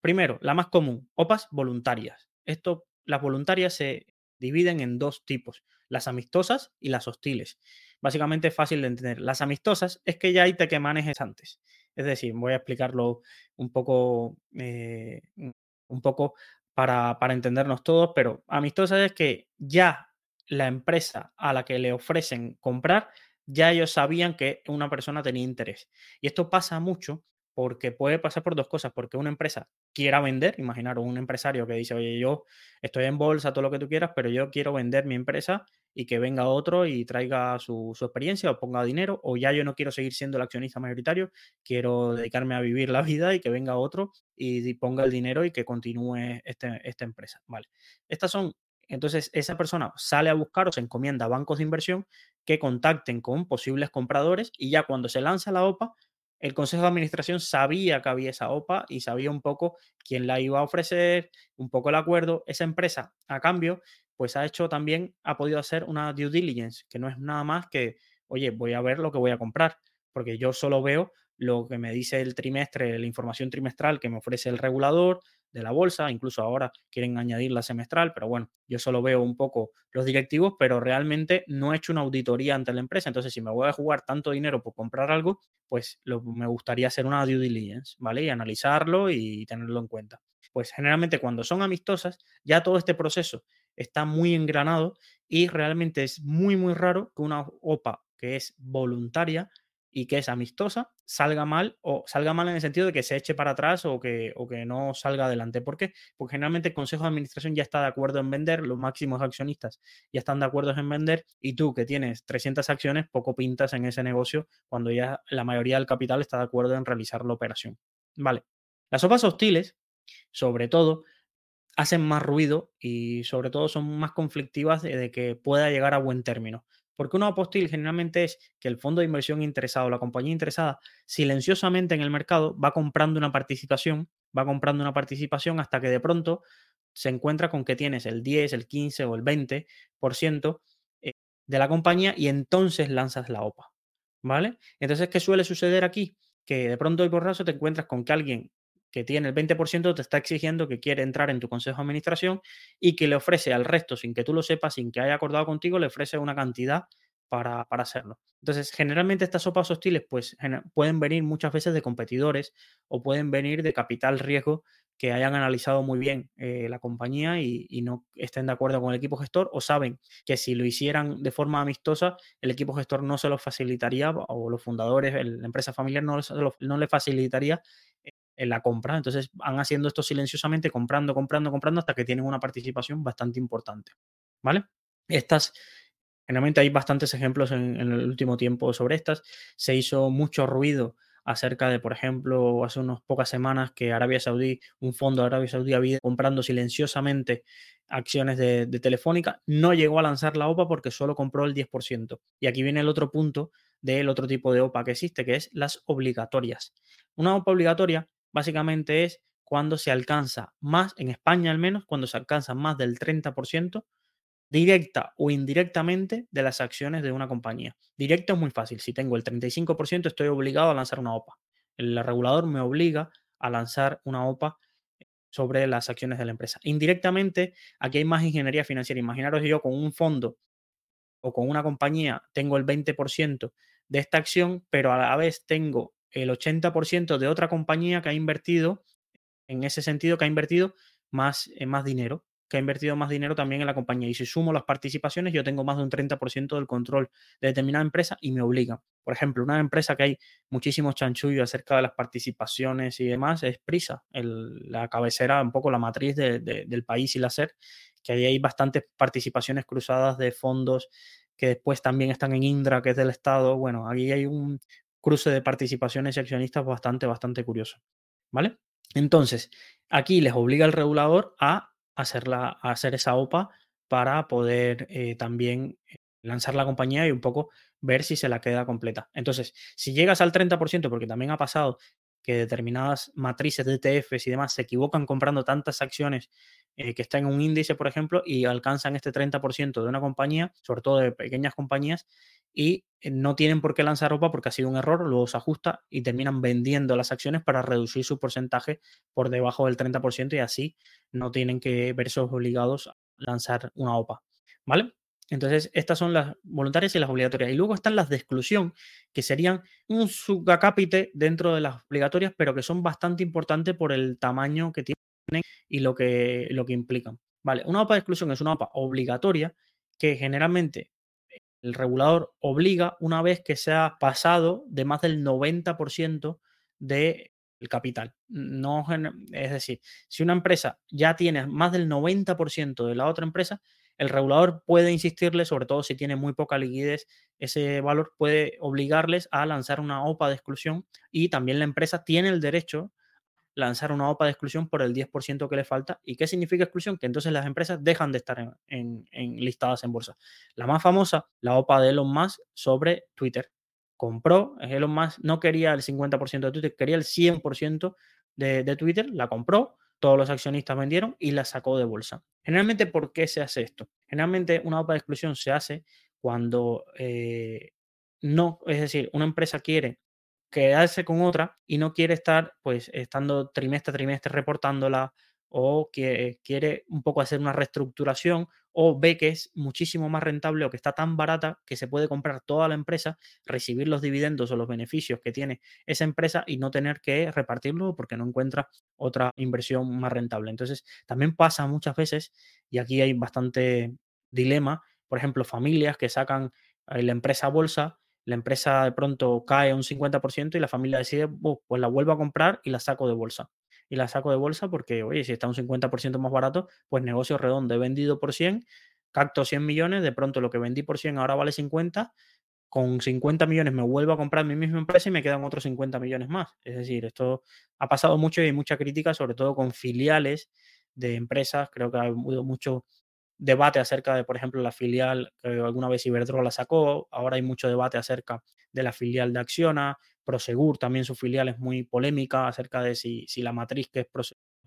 Primero, la más común, OPAs voluntarias. Esto, las voluntarias se dividen en dos tipos, las amistosas y las hostiles. Básicamente es fácil de entender. Las amistosas es que ya hay te que manejes antes. Es decir, voy a explicarlo un poco, eh, un poco para, para entendernos todos, pero amistosas es que ya la empresa a la que le ofrecen comprar ya ellos sabían que una persona tenía interés. Y esto pasa mucho porque puede pasar por dos cosas, porque una empresa quiera vender, imaginaros un empresario que dice, oye, yo estoy en bolsa, todo lo que tú quieras, pero yo quiero vender mi empresa y que venga otro y traiga su, experiencia o ponga dinero, o ya yo no quiero seguir siendo el accionista mayoritario, quiero dedicarme a vivir la vida y que venga otro y, ponga el dinero y que continúe este, esta empresa. Vale. Estas son entonces, esa persona sale a buscar o se encomienda a bancos de inversión que contacten con posibles compradores y ya cuando se lanza la OPA, el Consejo de Administración sabía que había esa OPA y sabía un poco quién la iba a ofrecer, un poco el acuerdo. Esa empresa, a cambio, pues ha hecho también, ha podido hacer una due diligence, que no es nada más que, oye, voy a ver lo que voy a comprar, porque yo solo veo lo que me dice el trimestre, la información trimestral que me ofrece el regulador de la bolsa, incluso ahora quieren añadir la semestral, pero bueno, yo solo veo un poco los directivos, pero realmente no he hecho una auditoría ante la empresa, entonces si me voy a jugar tanto dinero por comprar algo, pues me gustaría hacer una due diligence, ¿vale? Y analizarlo y tenerlo en cuenta. Pues generalmente cuando son amistosas, ya todo este proceso está muy engranado y realmente es muy, muy raro que una OPA que es voluntaria y que es amistosa salga mal o salga mal en el sentido de que se eche para atrás o que, o que no salga adelante. ¿Por qué? Porque generalmente el Consejo de Administración ya está de acuerdo en vender, los máximos accionistas ya están de acuerdo en vender y tú que tienes 300 acciones, poco pintas en ese negocio cuando ya la mayoría del capital está de acuerdo en realizar la operación. Vale. Las sopas hostiles, sobre todo, hacen más ruido y sobre todo son más conflictivas de que pueda llegar a buen término. Porque una apostil generalmente es que el fondo de inversión interesado, la compañía interesada, silenciosamente en el mercado va comprando una participación, va comprando una participación hasta que de pronto se encuentra con que tienes el 10, el 15 o el 20% eh, de la compañía y entonces lanzas la OPA. ¿Vale? Entonces, ¿qué suele suceder aquí? Que de pronto y borrazo te encuentras con que alguien que tiene el 20% te está exigiendo que quiere entrar en tu consejo de administración y que le ofrece al resto, sin que tú lo sepas, sin que haya acordado contigo, le ofrece una cantidad para, para hacerlo. Entonces, generalmente estas sopas hostiles pues, pueden venir muchas veces de competidores o pueden venir de capital riesgo que hayan analizado muy bien eh, la compañía y, no estén de acuerdo con el equipo gestor o saben que si lo hicieran de forma amistosa, el equipo gestor no se lo facilitaría o los fundadores, la empresa familiar no, no le facilitaría en la compra. Entonces van haciendo esto silenciosamente, comprando, comprando, comprando hasta que tienen una participación bastante importante. ¿Vale? Estas, generalmente hay bastantes ejemplos en, el último tiempo sobre estas. Se hizo mucho ruido acerca de, por ejemplo, hace unas pocas semanas que Arabia Saudí, un fondo de Arabia Saudí había comprando silenciosamente acciones de, de, Telefónica, no llegó a lanzar la OPA porque solo compró el 10%. Y aquí viene el otro punto del otro tipo de OPA que existe, que es las obligatorias. Una OPA obligatoria básicamente es cuando se alcanza más, en España al menos, cuando se alcanza más del 30% directa o indirectamente de las acciones de una compañía. Directo es muy fácil. Si tengo el 35%, estoy obligado a lanzar una OPA. El regulador me obliga a lanzar una OPA sobre las acciones de la empresa. Indirectamente, aquí hay más ingeniería financiera. Imaginaros yo con un fondo o con una compañía tengo el 20% de esta acción, pero a la vez tengo el 80% de otra compañía que ha invertido, en ese sentido, que ha invertido más, eh, más dinero, que ha invertido más dinero también en la compañía. Y si sumo las participaciones, yo tengo más de un 30% del control de determinada empresa y me obliga. Por ejemplo, una empresa que hay muchísimos chanchullos acerca de las participaciones y demás es Prisa, la cabecera, un poco la matriz del país y la SER, que ahí hay bastantes participaciones cruzadas de fondos que después también están en Indra, que es del Estado. Bueno, aquí hay un, cruce de participaciones y accionistas bastante, bastante curioso. ¿Vale? Entonces, aquí les obliga el regulador a, hacerla, a hacer esa OPA para poder eh, también eh, lanzar la compañía y un poco ver si se la queda completa. Entonces, si llegas al 30%, porque también ha pasado que determinadas matrices de ETFs y demás se equivocan comprando tantas acciones eh, que están en un índice, por ejemplo, y alcanzan este 30% de una compañía, sobre todo de pequeñas compañías, y eh, no tienen por qué lanzar ropa porque ha sido un error, luego se ajusta y terminan vendiendo las acciones para reducir su porcentaje por debajo del 30% y así no tienen que verse obligados a lanzar una OPA. ¿Vale? Entonces, estas son las voluntarias y las obligatorias. Y luego están las de exclusión, que serían un subcapite dentro de las obligatorias, pero que son bastante importantes por el tamaño que tienen y lo que, lo que implican. Vale, una OPA de exclusión es una OPA obligatoria que generalmente el regulador obliga una vez que se ha pasado de más del 90% del capital. No, es decir, si una empresa ya tiene más del 90% de la otra empresa, el regulador puede insistirle, sobre todo si tiene muy poca liquidez, ese valor puede obligarles a lanzar una OPA de exclusión y también la empresa tiene el derecho lanzar una OPA de exclusión por el 10% que le falta. ¿Y qué significa exclusión? Que entonces las empresas dejan de estar en, listadas en bolsa. La más famosa, la OPA de Elon Musk sobre Twitter. Compró, Elon Musk no quería el 50% de Twitter, quería el 100% de, Twitter, la compró, todos los accionistas vendieron y la sacó de bolsa. Generalmente, ¿por qué se hace esto? Generalmente una OPA de exclusión se hace cuando eh, no, es decir, una empresa quiere quedarse con otra y no quiere estar pues estando trimestre a trimestre reportándola o que quiere un poco hacer una reestructuración o ve que es muchísimo más rentable o que está tan barata que se puede comprar toda la empresa, recibir los dividendos o los beneficios que tiene esa empresa y no tener que repartirlo porque no encuentra otra inversión más rentable. Entonces, también pasa muchas veces, y aquí hay bastante dilema, por ejemplo, familias que sacan eh, la empresa a bolsa, la empresa de pronto cae un 50% y la familia decide, pues la vuelvo a comprar y la saco de bolsa y la saco de bolsa porque, oye, si está un 50% más barato, pues negocio redondo. He vendido por 100, capto 100 millones, de pronto lo que vendí por 100 ahora vale 50, con 50 millones me vuelvo a comprar mi misma empresa y me quedan otros 50 millones más. Es decir, esto ha pasado mucho y hay mucha crítica, sobre todo con filiales de empresas. Creo que ha habido mucho debate acerca de, por ejemplo, la filial que alguna vez Iberdrola sacó. Ahora hay mucho debate acerca de la filial de Acciona. Prosegur también su filial es muy polémica acerca de si, si la matriz que es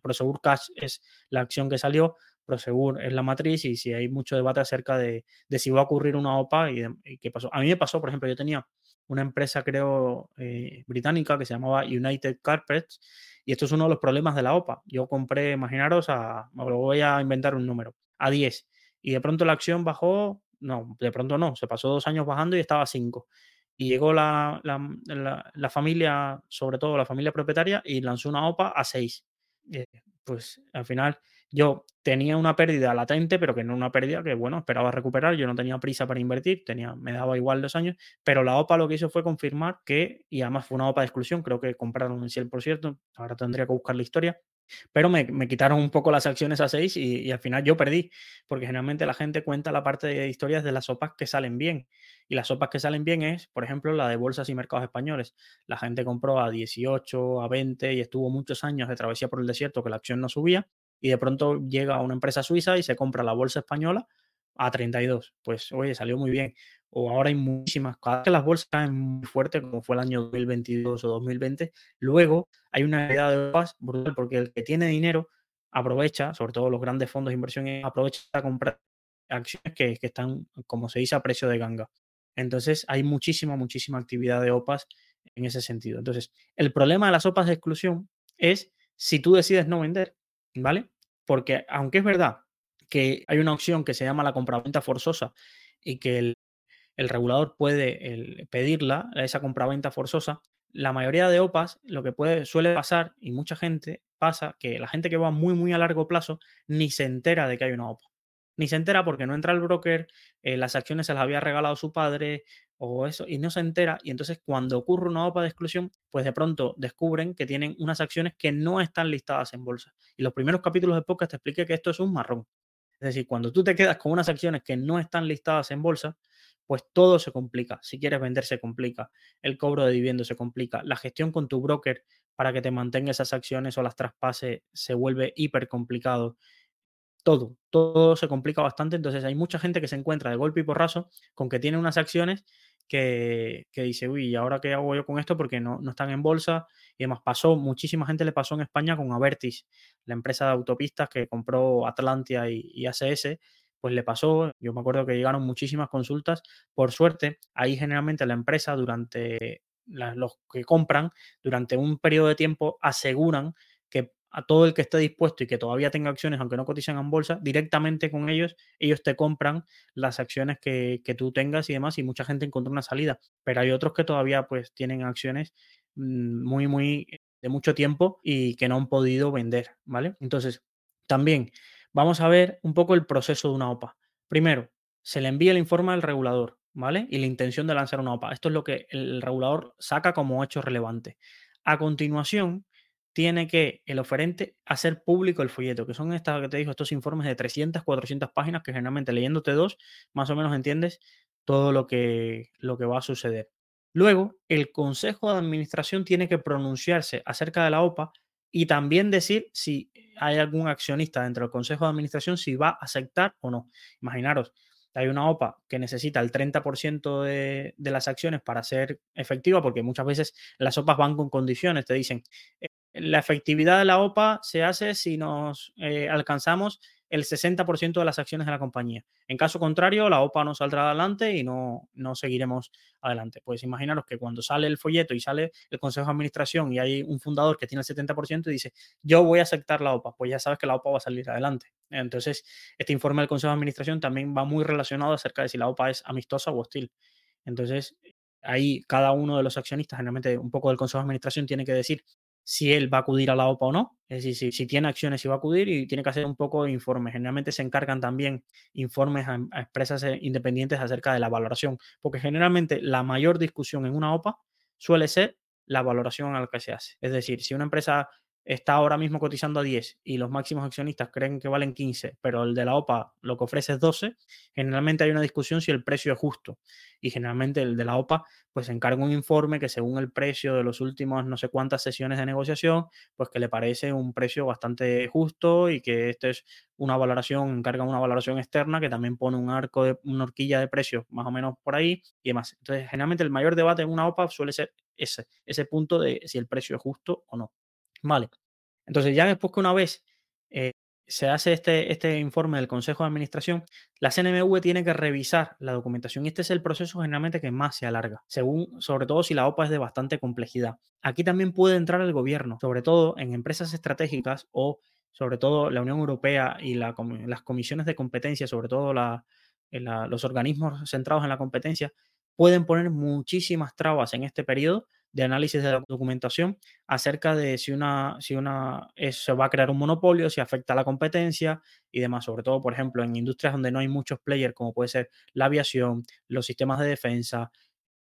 Prosegur Cash es la acción que salió, Prosegur es la matriz y si hay mucho debate acerca de, si va a ocurrir una OPA y, qué pasó. A mí me pasó, por ejemplo, yo tenía una empresa, creo, eh, británica que se llamaba United Carpets y esto es uno de los problemas de la OPA. Yo compré, imaginaros, a, lo voy a inventar un número, a 10 y de pronto la acción bajó, no, de pronto no, se pasó dos años bajando y estaba a 5 y llegó la, familia, sobre todo la familia propietaria, y lanzó una OPA a 6. Eh, pues al final yo tenía una pérdida latente, pero que no una pérdida que, bueno, esperaba recuperar. Yo no tenía prisa para invertir, tenía, me daba igual dos años, pero la OPA lo que hizo fue confirmar que, y además fue una OPA de exclusión, creo que compraron por cierto, ahora tendría que buscar la historia, pero me, quitaron un poco las acciones a 6 y, al final yo perdí, porque generalmente la gente cuenta la parte de historias de las sopas que salen bien. Y las sopas que salen bien es, por ejemplo, la de bolsas y mercados españoles. La gente compró a 18, a 20 y estuvo muchos años de travesía por el desierto que la acción no subía. Y de pronto llega una empresa suiza y se compra la bolsa española a 32. Pues oye, salió muy bien o ahora hay muchísimas, cada que las bolsas caen muy fuerte, como fue el año 2022 o 2020, luego hay una idea de paz brutal, porque el que tiene dinero aprovecha, sobre todo los grandes fondos de inversión, aprovecha a comprar acciones que, que, están, como se dice, a precio de ganga. Entonces hay muchísima, muchísima actividad de OPAs en ese sentido. Entonces, el problema de las OPAs de exclusión es si tú decides no vender, ¿vale? Porque aunque es verdad que hay una opción que se llama la compraventa forzosa y que el regulador puede pedirla, esa compraventa forzosa. La mayoría de OPAs, lo que suele pasar, y mucha gente pasa, que la gente que va muy, muy a largo plazo ni se entera de que hay una OPA. Ni se entera porque no entra el broker, eh, las acciones se las había regalado su padre o eso, y no se entera. Y entonces cuando ocurre una OPA de exclusión, pues de pronto descubren que tienen unas acciones que no están listadas en bolsa. Y los primeros capítulos de podcast te expliqué que esto es un marrón. Es decir, cuando tú te quedas con unas acciones que no están listadas en bolsa, pues todo se complica. Si quieres vender, se complica. El cobro de dividendos se complica. La gestión con tu broker para que te mantenga esas acciones o las traspase se vuelve hiper complicado. Todo, todo se complica bastante. Entonces hay mucha gente que se encuentra de golpe y porrazo con que tiene unas acciones que, dice, uy, ¿y ahora qué hago yo con esto? Porque no, no, están en bolsa. Y además pasó, muchísima gente le pasó en España con Avertis, la empresa de autopistas que compró Atlantia y, y ACS pues le pasó, yo me acuerdo que llegaron muchísimas consultas, por suerte, ahí generalmente la empresa durante los que compran, durante un periodo de tiempo aseguran a todo el que esté dispuesto y que todavía tenga acciones, aunque no cotizan en bolsa, directamente con ellos, ellos te compran las acciones que, que, tú tengas y demás, y mucha gente encontró una salida. Pero hay otros que todavía pues tienen acciones mm, muy, muy de mucho tiempo y que no han podido vender, ¿vale? Entonces, también Vamos a ver un poco el proceso de una OPA. Primero, se le envía el informe al regulador, ¿vale? Y la intención de lanzar una OPA. Esto es lo que el regulador saca como hecho relevante. A continuación, tiene que el oferente hacer público el folleto, que son estas que te digo, estos informes de 300, 400 páginas que generalmente leyéndote dos, más o menos entiendes todo lo que, lo que va a suceder. Luego, el Consejo de Administración tiene que pronunciarse acerca de la OPA y también decir si hay algún accionista dentro del consejo de administración si va a aceptar o no. Imaginaros, hay una OPA que necesita el 30% de, de, las acciones para ser efectiva, porque muchas veces las OPAs van con condiciones, te dicen, la efectividad de la OPA se hace si nos eh, alcanzamos el 60% de las acciones de la compañía. En caso contrario, la OPA no saldrá adelante y no, no seguiremos adelante. Pues imaginaros que cuando sale el folleto y sale el consejo de administración y hay un fundador que tiene el 70% y dice, yo voy a aceptar la OPA, pues ya sabes que la OPA va a salir adelante. Entonces, este informe del consejo de administración también va muy relacionado acerca de si la OPA es amistosa o hostil. Entonces, ahí cada uno de los accionistas, generalmente un poco del consejo de administración, tiene que decir si él va a acudir a la OPA o no. Es decir, si, tiene acciones y va a acudir y tiene que hacer un poco de informes. Generalmente se encargan también informes a, a, empresas eh, independientes acerca de la valoración, porque generalmente la mayor discusión en una OPA suele ser la valoración a la que se hace. Es decir, si una empresa está ahora mismo cotizando a 10 y los máximos accionistas creen que valen 15, pero el de la OPA lo que ofrece es 12, generalmente hay una discusión si el precio es justo. Y generalmente el de la OPA pues encarga un informe que según el precio de los últimos no sé cuántas sesiones de negociación, pues que le parece un precio bastante justo y que este es una valoración, encarga una valoración externa que también pone un arco de una horquilla de precios más o menos por ahí y demás. Entonces, generalmente el mayor debate en una OPA suele ser ese, ese punto de si el precio es justo o no. Vale. Entonces, ya después que una vez eh, se hace este, este informe del Consejo de Administración, la CNMV tiene que revisar la documentación este es el proceso generalmente que más se alarga, según, sobre todo si la OPA es de bastante complejidad. Aquí también puede entrar el gobierno, sobre todo en empresas estratégicas o sobre todo la Unión Europea y la, las comisiones de competencia, sobre todo los organismos centrados en la competencia, pueden poner muchísimas trabas en este periodo de análisis de la documentación acerca de si una, si una se va a crear un monopolio, si afecta a la competencia y demás, sobre todo, por ejemplo, en industrias donde no hay muchos players, como puede ser la aviación, los sistemas de defensa,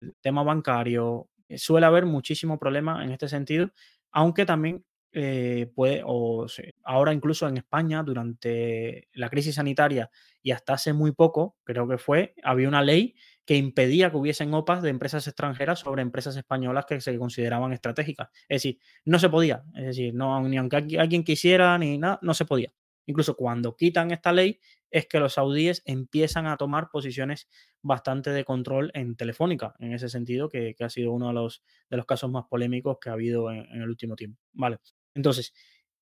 el tema bancario, eh, suele haber muchísimo problema en este sentido, aunque también eh, puede, o ahora incluso en España, durante la crisis sanitaria y hasta hace muy poco, creo que fue, había una ley que impedía que hubiesen OPAs de empresas extranjeras sobre empresas españolas que se consideraban estratégicas. Es decir, no se podía. Es decir, ni aunque alguien quisiera ni nada, no se podía. Incluso cuando quitan esta ley, es que los saudíes empiezan a tomar posiciones bastante de control en Telefónica, en ese sentido, que, que ha sido uno de los, de los casos más polémicos que ha habido en, en el último tiempo. Vale. Entonces,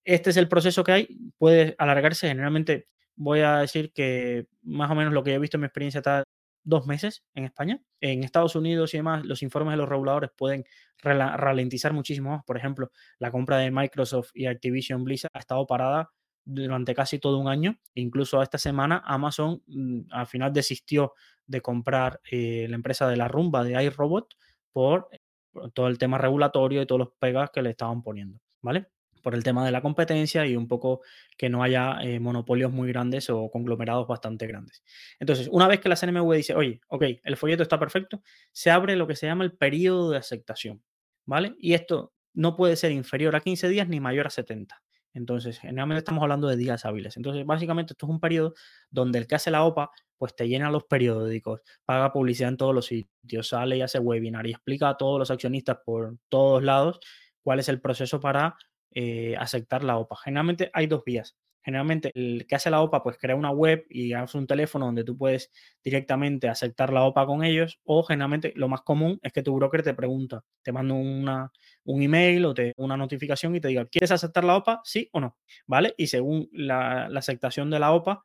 este es el proceso que hay. Puede alargarse. Generalmente, voy a decir que más o menos lo que he visto en mi experiencia está dos meses en España. En Estados Unidos y demás, los informes de los reguladores pueden ralentizar muchísimo más. Por ejemplo, la compra de Microsoft y Activision Blizzard ha estado parada durante casi todo un año. Incluso esta semana Amazon mm, al final desistió de comprar eh, la empresa de la rumba de iRobot por, por todo el tema regulatorio y todos los pegas que le estaban poniendo. ¿Vale? Por el tema de la competencia y un poco que no haya eh, monopolios muy grandes o conglomerados bastante grandes. Entonces, una vez que la CNMV dice, oye, ok, el folleto está perfecto, se abre lo que se llama el periodo de aceptación, ¿vale? Y esto no puede ser inferior a 15 días ni mayor a 70. Entonces, generalmente estamos hablando de días hábiles. Entonces, básicamente esto es un periodo donde el que hace la OPA, pues te llena los periódicos, paga publicidad en todos los sitios, sale y hace webinar y explica a todos los accionistas por todos lados cuál es el proceso para eh, aceptar la OPA. Generalmente hay dos vías. Generalmente el que hace la OPA pues crea una web y hace un teléfono donde tú puedes directamente aceptar la OPA con ellos o generalmente lo más común es que tu broker te pregunta, te manda una, un email o te, una notificación y te diga, ¿quieres aceptar la OPA? Sí o no. ¿Vale? Y según la, aceptación de la OPA,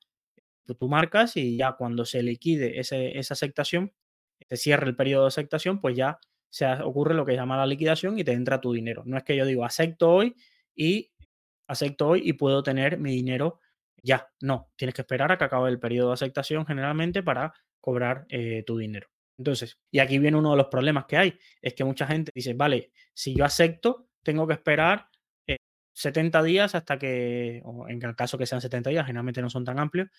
tú marcas y ya cuando se liquide esa aceptación, se cierre el periodo de aceptación, pues ya se ocurre lo que se llama la liquidación y te entra tu dinero. No es que yo digo, acepto hoy y acepto hoy y puedo tener mi dinero ya. No, tienes que esperar a que acabe el periodo de aceptación generalmente para cobrar eh, tu dinero. Entonces, y aquí viene uno de los problemas que hay, es que mucha gente dice, vale, si yo acepto, tengo que esperar 70 eh, días hasta que, o en el caso que sean 70 días, generalmente no son tan amplios,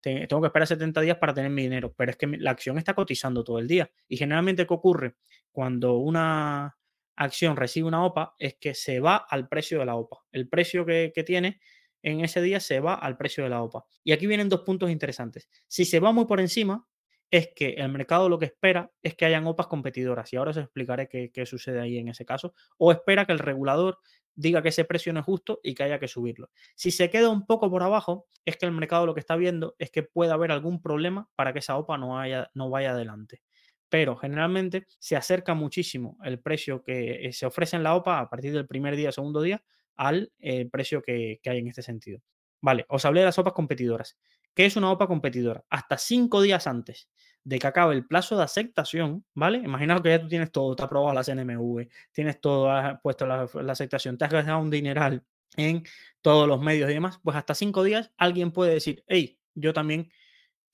tengo que esperar 70 días para tener mi dinero, pero es que la acción está cotizando todo el día. Y generalmente, ¿qué ocurre? Cuando una, acción recibe una OPA es que se va al precio de la OPA. El precio que, tiene en ese día se va al precio de la OPA. Y aquí vienen dos puntos interesantes. Si se va muy por encima, es que el mercado lo que espera es que hayan OPAs competidoras. Y ahora os explicaré qué, qué, sucede ahí en ese caso. O espera que el regulador diga que ese precio no es justo y que haya que subirlo. Si se queda un poco por abajo, es que el mercado lo que está viendo es que puede haber algún problema para que esa OPA no, haya, no vaya adelante pero generalmente se acerca muchísimo el precio que eh, se ofrece en la OPA a partir del primer día, segundo día, al eh, precio que, hay en este sentido. Vale, os hablé de las OPAs competidoras. ¿Qué es una OPA competidora? Hasta cinco días antes de que acabe el plazo de aceptación, ¿vale? Imaginaos que ya tú tienes todo, te has aprobado la CNMV, tienes todo, has puesto la, la aceptación, te has gastado un dineral en todos los medios y demás, pues hasta cinco días alguien puede decir, hey, yo también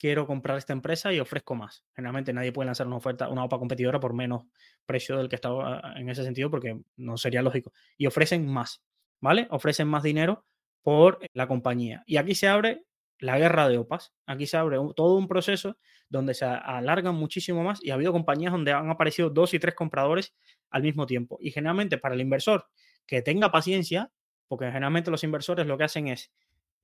quiero comprar esta empresa y ofrezco más. Generalmente nadie puede lanzar una oferta, una OPA competidora por menos precio del que estaba en ese sentido porque no sería lógico. Y ofrecen más, ¿vale? Ofrecen más dinero por la compañía. Y aquí se abre la guerra de OPAs. Aquí se abre todo un proceso donde se alargan muchísimo más y ha habido compañías donde han aparecido dos y tres compradores al mismo tiempo. Y generalmente para el inversor que tenga paciencia, porque generalmente los inversores lo que hacen es,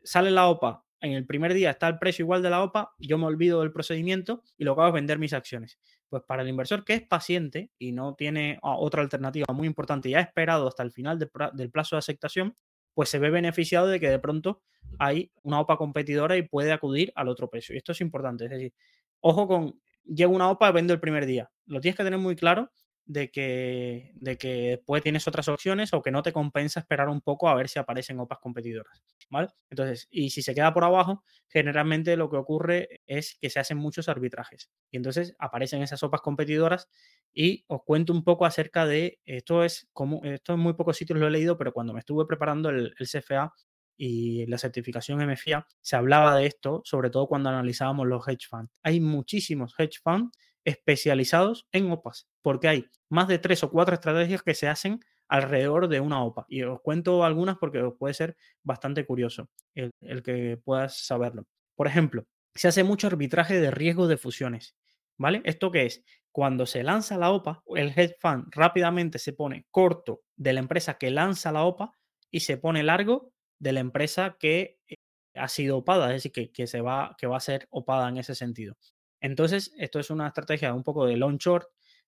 sale la OPA, en el primer día está el precio igual de la OPA, yo me olvido del procedimiento y lo que hago es vender mis acciones. Pues para el inversor que es paciente y no tiene ah, otra alternativa muy importante y ha esperado hasta el final del plazo de aceptación, pues se ve beneficiado de que de pronto hay una OPA competidora y puede acudir al otro precio. Y esto es importante, es decir, ojo con, llego una OPA, vendo el primer día. Lo tienes que tener muy claro de que, de que después tienes otras opciones o que no te compensa esperar un poco a ver si aparecen OPAs competidoras. ¿Vale? Entonces, y si se queda por abajo, generalmente lo que ocurre es que se hacen muchos arbitrajes. Y entonces aparecen esas OPAs competidoras y os cuento un poco acerca de, esto es como, esto en muy pocos sitios lo he leído, pero cuando me estuve preparando el, el CFA y la certificación MFIA, se hablaba de esto, sobre todo cuando analizábamos los hedge funds. Hay muchísimos hedge funds especializados en OPAs, porque hay más de tres o cuatro estrategias que se hacen alrededor de una OPA. Y os cuento algunas porque os puede ser bastante curioso el, que puedas saberlo. Por ejemplo, se hace mucho arbitraje de riesgo de fusiones. ¿Vale? ¿Esto qué es? Cuando se lanza la OPA, el hedge fund rápidamente se pone corto de la empresa que lanza la OPA y se pone largo de la empresa que eh, ha sido opada, es decir, que, que, se va, que va a ser opada en ese sentido. Entonces, esto es una estrategia un poco de long short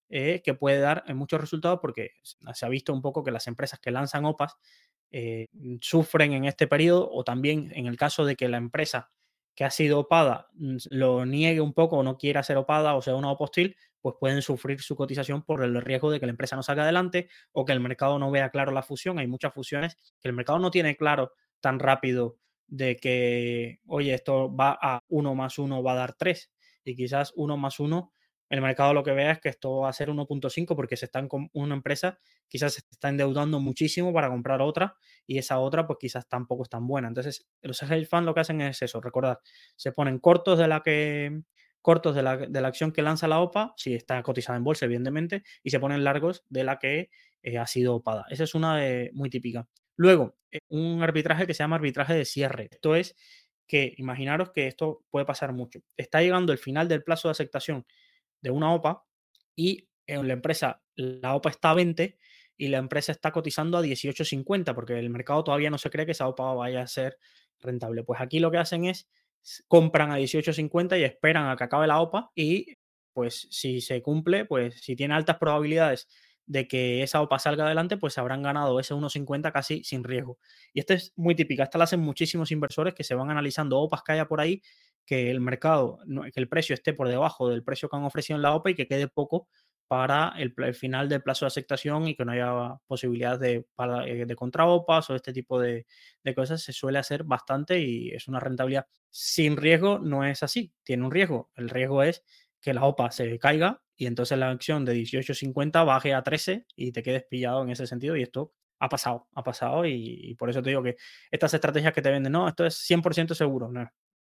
eh, que puede dar muchos resultados porque se ha visto un poco que las empresas que lanzan OPAs eh, sufren en este periodo o también en el caso de que la empresa que ha sido opada lo niegue un poco o no quiera ser opada o sea una OPA hostil, pues pueden sufrir su cotización por el riesgo de que la empresa no salga adelante o que el mercado no vea claro la fusión. Hay muchas fusiones que el mercado no tiene claro tan rápido de que, oye, esto va a 1 más 1 va a dar 3 y quizás 1 más 1, el mercado lo que vea es que esto va a ser 1.5 porque se están con una empresa quizás se está endeudando muchísimo para comprar otra y esa otra pues quizás tampoco es tan buena. Entonces, los hedge lo que hacen es eso, recordad, se ponen cortos de la que cortos de la, de la, acción que lanza la OPA, si está cotizada en bolsa, evidentemente, y se ponen largos de la que eh, ha sido opada. Esa es una de, muy típica. Luego, eh, un arbitraje que se llama arbitraje de cierre. Esto es que imaginaros que esto puede pasar mucho. Está llegando el final del plazo de aceptación de una OPA y en la empresa, la OPA está a 20 y la empresa está cotizando a 18.50 porque el mercado todavía no se cree que esa OPA vaya a ser rentable. Pues aquí lo que hacen es compran a 18.50 y esperan a que acabe la OPA y pues si se cumple, pues si tiene altas probabilidades de que esa OPA salga adelante, pues habrán ganado ese 1,50 casi sin riesgo. Y esta es muy típica, esta la hacen muchísimos inversores que se van analizando OPAs que haya por ahí, que el mercado, que el precio esté por debajo del precio que han ofrecido en la OPA y que quede poco para el, final del plazo de aceptación y que no haya posibilidad de, para, eh, de contra OPAs o este tipo de cosas, se suele hacer bastante y es una rentabilidad. Sin riesgo no es así, tiene un riesgo. El riesgo es que la OPA se caiga y entonces la acción de 18.50 baje a 13 y te quedes pillado en ese sentido y esto ha pasado, ha pasado y, por eso te digo que estas estrategias que te venden, no, esto es 100% seguro, no.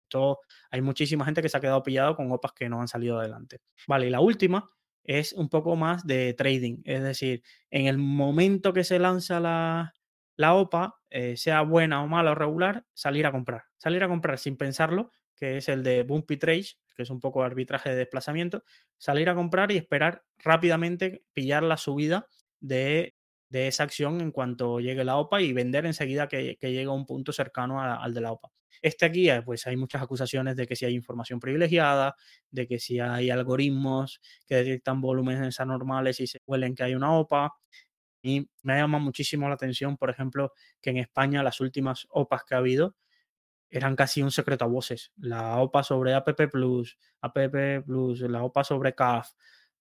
Esto, hay muchísima gente que se ha quedado pillado con OPAs que no han salido adelante. Vale, y la última es un poco más de trading, es decir, en el momento que se lanza la, la OPA, eh, sea buena o mala o regular, salir a comprar. Salir a comprar sin pensarlo, que es el de Bumpy Trade, que es un poco arbitraje de desplazamiento, salir a comprar y esperar rápidamente pillar la subida de, esa acción en cuanto llegue la OPA y vender enseguida que, que llegue a un punto cercano al de la OPA. Este aquí, eh, pues hay muchas acusaciones de que si hay información privilegiada, de que si hay algoritmos que detectan volúmenes anormales y se huelen que hay una OPA. Y me llama muchísimo la atención, por ejemplo, que en España las últimas OPAs que ha habido eran casi un secreto a voces. La OPA sobre APP Plus, APP Plus, la OPA sobre CAF,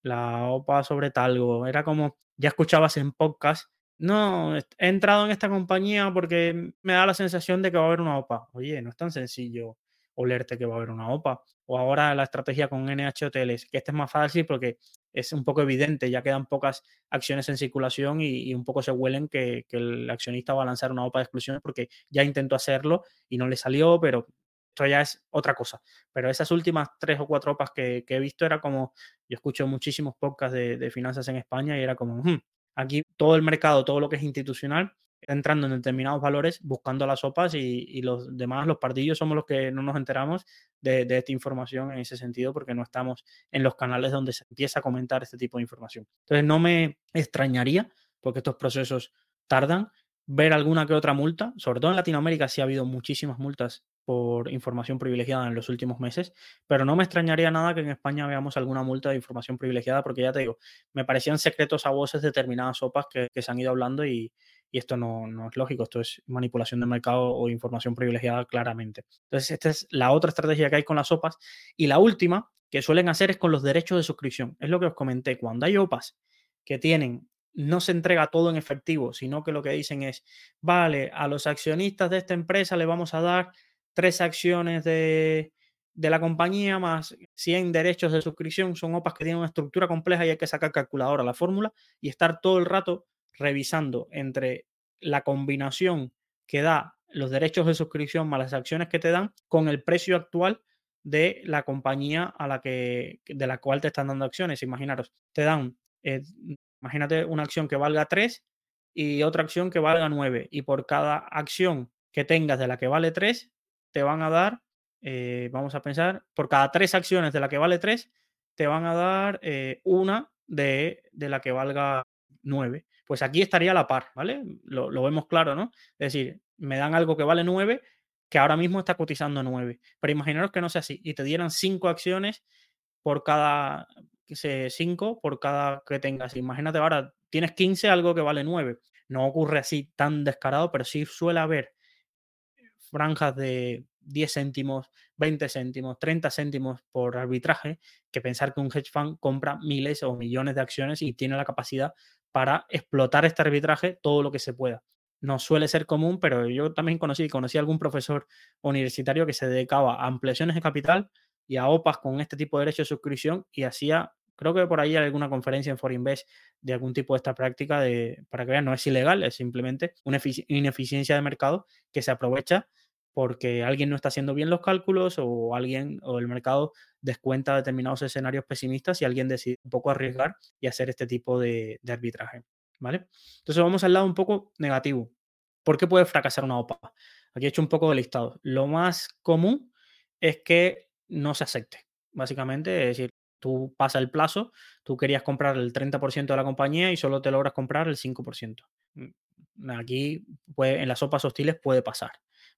la OPA sobre Talgo. Era como, ya escuchabas en podcast no, he entrado en esta compañía porque me da la sensación de que va a haber una OPA. Oye, no es tan sencillo olerte que va a haber una OPA. O ahora la estrategia con NH Hoteles, que este es más fácil porque es un poco evidente, ya quedan pocas acciones en circulación y, un poco se huelen que, el accionista va a lanzar una OPA de exclusión porque ya intentó hacerlo y no le salió, pero esto ya es otra cosa. Pero esas últimas tres o cuatro OPAs que, he visto era como, yo escucho muchísimos podcasts de, finanzas en España y era como, hmm, aquí todo el mercado, todo lo que es institucional, entrando en determinados valores, buscando las sopas y, los demás, los partidos, somos los que no nos enteramos de, esta información en ese sentido porque no estamos en los canales donde se empieza a comentar este tipo de información. Entonces no me extrañaría, porque estos procesos tardan, ver alguna que otra multa, sobre todo en Latinoamérica sí ha habido muchísimas multas por información privilegiada en los últimos meses, pero no me extrañaría nada que en España veamos alguna multa de información privilegiada, porque ya te digo, me parecían secretos a voces determinadas sopas que, se han ido hablando y, esto no, no, es lógico, esto es manipulación de mercado o información privilegiada claramente. Entonces, esta es la otra estrategia que hay con las sopas. Y la última que suelen hacer es con los derechos de suscripción. Es lo que os comenté, cuando hay OPAs que tienen no se entrega todo en efectivo, sino que lo que dicen es, vale, a los accionistas de esta empresa le vamos a dar tres acciones de, la compañía más 100 derechos de suscripción. Son OPAs que tienen una estructura compleja y hay que sacar calculadora la fórmula y estar todo el rato revisando entre la combinación que da los derechos de suscripción más las acciones que te dan con el precio actual de la compañía a la que de la cual te están dando acciones. Imaginaros, te dan eh, Imagínate una acción que valga 3 y otra acción que valga 9. Y por cada acción que tengas de la que vale 3, te van a dar, eh, vamos a pensar, por cada 3 acciones de la que vale 3, te van a dar eh, una de, la que valga 9. Pues aquí estaría la par, ¿vale? Lo, lo, vemos claro, ¿no? Es decir, me dan algo que vale 9, que ahora mismo está cotizando 9. Pero imaginaros que no sea así y te dieran 5 acciones por cada, 5 por cada que tengas. Imagínate ahora, tienes 15, algo que vale 9. No ocurre así tan descarado, pero sí suele haber franjas de 10 céntimos, 20 céntimos, 30 céntimos por arbitraje, que pensar que un hedge fund compra miles o millones de acciones y tiene la capacidad para explotar este arbitraje todo lo que se pueda. No suele ser común, pero yo también conocí, conocí a algún profesor universitario que se dedicaba a ampliaciones de capital y a OPAs con este tipo de derecho de suscripción y hacía, creo que por ahí hay alguna conferencia en Forinvest de algún tipo de esta práctica de, para que vean, no es ilegal, es simplemente una ineficiencia de mercado que se aprovecha porque alguien no está haciendo bien los cálculos o alguien o el mercado descuenta determinados escenarios pesimistas y alguien decide un poco arriesgar y hacer este tipo de, arbitraje. ¿Vale? Entonces vamos al lado un poco negativo. ¿Por qué puede fracasar una OPA? Aquí he hecho un poco de listado. Lo más común es que no se acepte. Básicamente, es decir, tú pasa el plazo, tú querías comprar el 30% de la compañía y solo te logras comprar el 5%. Mm, aquí, en las sopas hostiles puede pasar,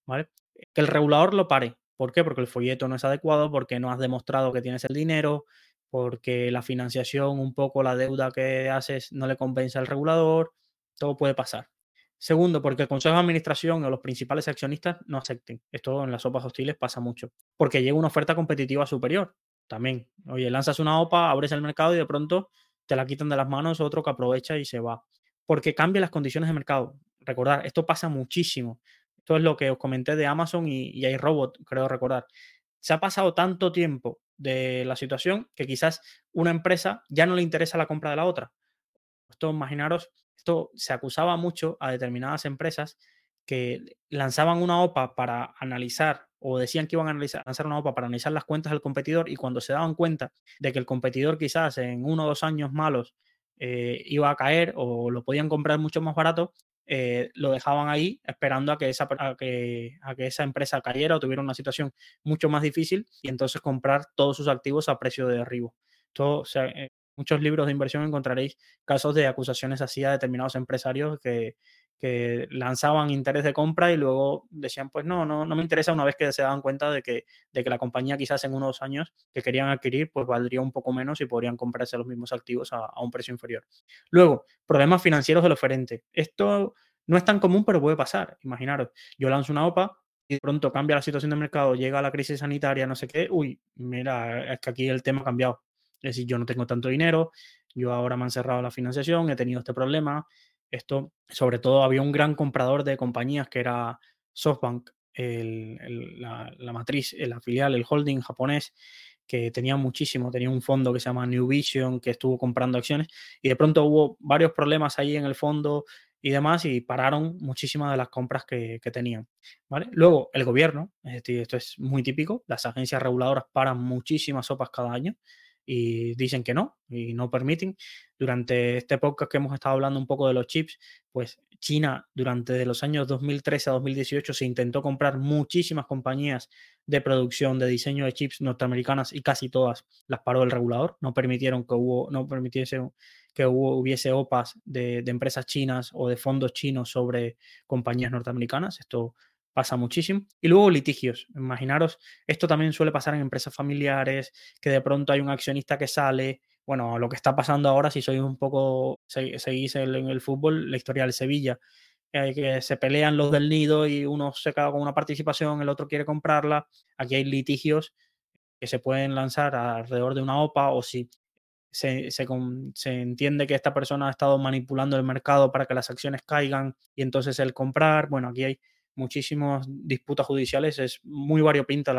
¿vale? Que el regulador lo pare. ¿Por qué? Porque el folleto no es adecuado, porque no has demostrado que tienes el dinero, porque la financiación, un poco la deuda que haces no le compensa al regulador, todo puede pasar. Segundo, porque el Consejo de Administración o los principales accionistas no acepten. Esto en las sopas hostiles pasa mucho. Porque llega una oferta competitiva superior. También. Oye, lanzas una OPA, abres el mercado y de pronto te la quitan de las manos otro que aprovecha y se va. Porque cambia las condiciones de mercado. Recordar, esto pasa muchísimo. Esto es lo que os comenté de Amazon y, y iRobot, creo recordar. Se ha pasado tanto tiempo de la situación que quizás una empresa ya no le interesa la compra de la otra. Esto, imaginaros, esto se acusaba mucho a determinadas empresas que lanzaban una OPA para analizar o decían que iban a lanzar una OPA para analizar las cuentas del competidor y cuando se daban cuenta de que el competidor quizás en uno o dos años malos eh, iba a caer o lo podían comprar mucho más barato, eh, lo dejaban ahí esperando a que, esa, que, a que esa empresa cayera o tuviera una situación mucho más difícil y entonces comprar todos sus activos a precio de derribo. Todo, eh, muchos libros de inversión encontraréis casos de acusaciones así a determinados empresarios que, lanzaban interés de compra y luego decían, pues no, no, no me interesa una vez que se daban cuenta de que, de que la compañía quizás en unos años que querían adquirir, pues valdría un poco menos y podrían comprarse los mismos activos a, a un precio inferior. Luego, problemas financieros del oferente. Esto no es tan común, pero puede pasar. Imaginaros, yo lanzo una OPA, y de pronto cambia la situación del mercado, llega la crisis sanitaria, no sé qué, uy, mira, es que aquí el tema ha cambiado. Es decir, yo no tengo tanto dinero, yo ahora me han cerrado la financiación, he tenido este problema, Esto, sobre todo, había un gran comprador de compañías que era SoftBank, la, matriz, la filial, el holding japonés, que tenía muchísimo, tenía un fondo que se llama New Vision, que estuvo comprando acciones, y de pronto hubo varios problemas ahí en el fondo y demás, y pararon muchísimas de las compras que, tenían. Luego, el gobierno, esto es muy típico, las agencias reguladoras paran muchísimas sopas cada año y dicen que no y no permiten. Durante este podcast que hemos estado hablando un poco de los chips, pues China durante los años 2013 a 2018 se intentó comprar muchísimas compañías de producción de diseño de chips norteamericanas y casi todas las paró el regulador. No permitieron que hubo, no permitiese que hubiese OPAs de, de empresas chinas o de fondos chinos sobre compañías norteamericanas. Esto pasa muchísimo. Y luego litigios. Imaginaros, esto también suele pasar en empresas familiares, que de pronto hay un accionista que sale. Bueno, lo que está pasando ahora, si sois un poco, seguís en el fútbol, la historia del Sevilla, eh, que se pelean los del nido y uno se queda con una participación, el otro quiere comprarla. Aquí hay litigios que se pueden lanzar alrededor de una OPA o si se, se, entiende que esta persona ha estado manipulando el mercado para que las acciones caigan y entonces el comprar. Bueno, aquí hay muchísimas disputas judiciales. Es muy variopinta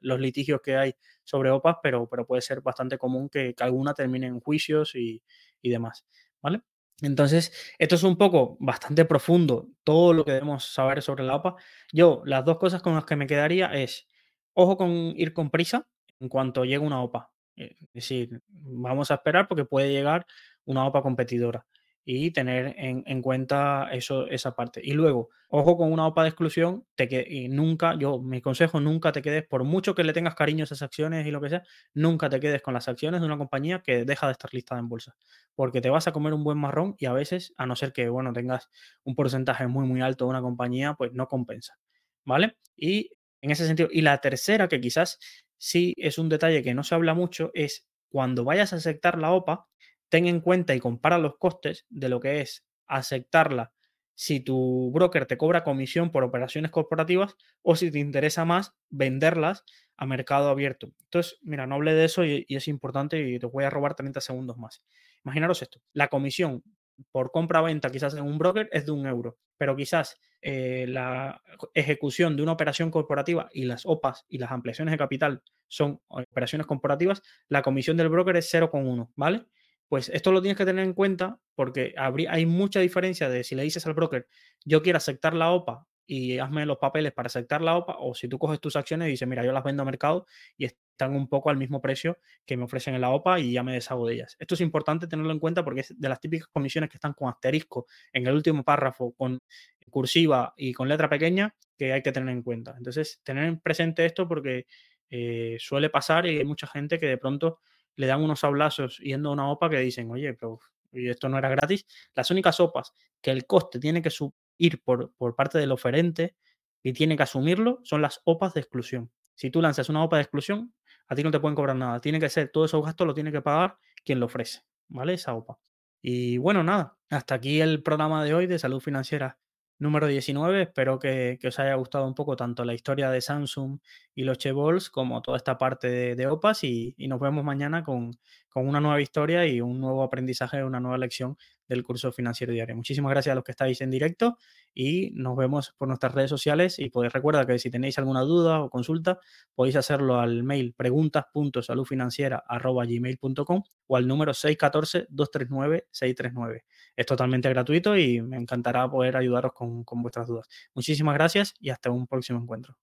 los litigios que hay sobre OPAs, pero, pero puede ser bastante común que, alguna termine en juicios y, demás. ¿Vale? Entonces, esto es un poco bastante profundo, todo lo que debemos saber sobre la OPA. Yo, las dos cosas con las que me quedaría es, ojo con ir con prisa en cuanto llegue una OPA. Es decir, vamos a esperar porque puede llegar una OPA competidora y tener en, cuenta eso, esa parte. Y luego, ojo con una OPA de exclusión, te que, y nunca, yo, mi consejo, nunca te quedes, por mucho que le tengas cariño a esas acciones y lo que sea, nunca te quedes con las acciones de una compañía que deja de estar listada en bolsa, porque te vas a comer un buen marrón y a veces, a no ser que, bueno, tengas un porcentaje muy, muy alto de una compañía, pues no compensa, ¿vale? Y en ese sentido, y la tercera, que quizás sí es un detalle que no se habla mucho, es cuando vayas a aceptar la OPA, ten en cuenta y compara los costes de lo que es aceptarla si tu broker te cobra comisión por operaciones corporativas o si te interesa más venderlas a mercado abierto. Entonces, mira, no hablé de eso y, es importante y te voy a robar 30 segundos más. Imaginaros esto, la comisión por compra-venta quizás en un broker es de un euro, pero quizás eh, la ejecución de una operación corporativa y las OPAs y las ampliaciones de capital son operaciones corporativas, la comisión del broker es 0,1, ¿vale? Pues esto lo tienes que tener en cuenta porque hay mucha diferencia de si le dices al broker, yo quiero aceptar la OPA y hazme los papeles para aceptar la OPA, o si tú coges tus acciones y dices, mira, yo las vendo a mercado y están un poco al mismo precio que me ofrecen en la OPA y ya me deshago de ellas. Esto es importante tenerlo en cuenta porque es de las típicas comisiones que están con asterisco en el último párrafo, con cursiva y con letra pequeña, que hay que tener en cuenta. Entonces, tener presente esto porque eh, suele pasar y hay mucha gente que de pronto le dan unos sablazos yendo a una OPA que dicen, oye, pero esto no era gratis. Las únicas OPAs que el coste tiene que ir por, por parte del oferente y tiene que asumirlo son las OPAs de exclusión. Si tú lanzas una OPA de exclusión, a ti no te pueden cobrar nada. Tiene que ser, todos esos gastos lo tiene que pagar quien lo ofrece, ¿vale? Esa OPA. Y bueno, nada, hasta aquí el programa de hoy de salud financiera número 19. Espero que, os haya gustado un poco tanto la historia de Samsung y los Chevols como toda esta parte de, OPAS y, nos vemos mañana con, con, una nueva historia y un nuevo aprendizaje, una nueva lección del curso financiero diario. Muchísimas gracias a los que estáis en directo y nos vemos por nuestras redes sociales y podéis recordar que si tenéis alguna duda o consulta podéis hacerlo al mail preguntas.saludfinanciera.gmail.com o al número 614-239-639. Es totalmente gratuito y me encantará poder ayudaros con, con vuestras dudas. Muchísimas gracias y hasta un próximo encuentro.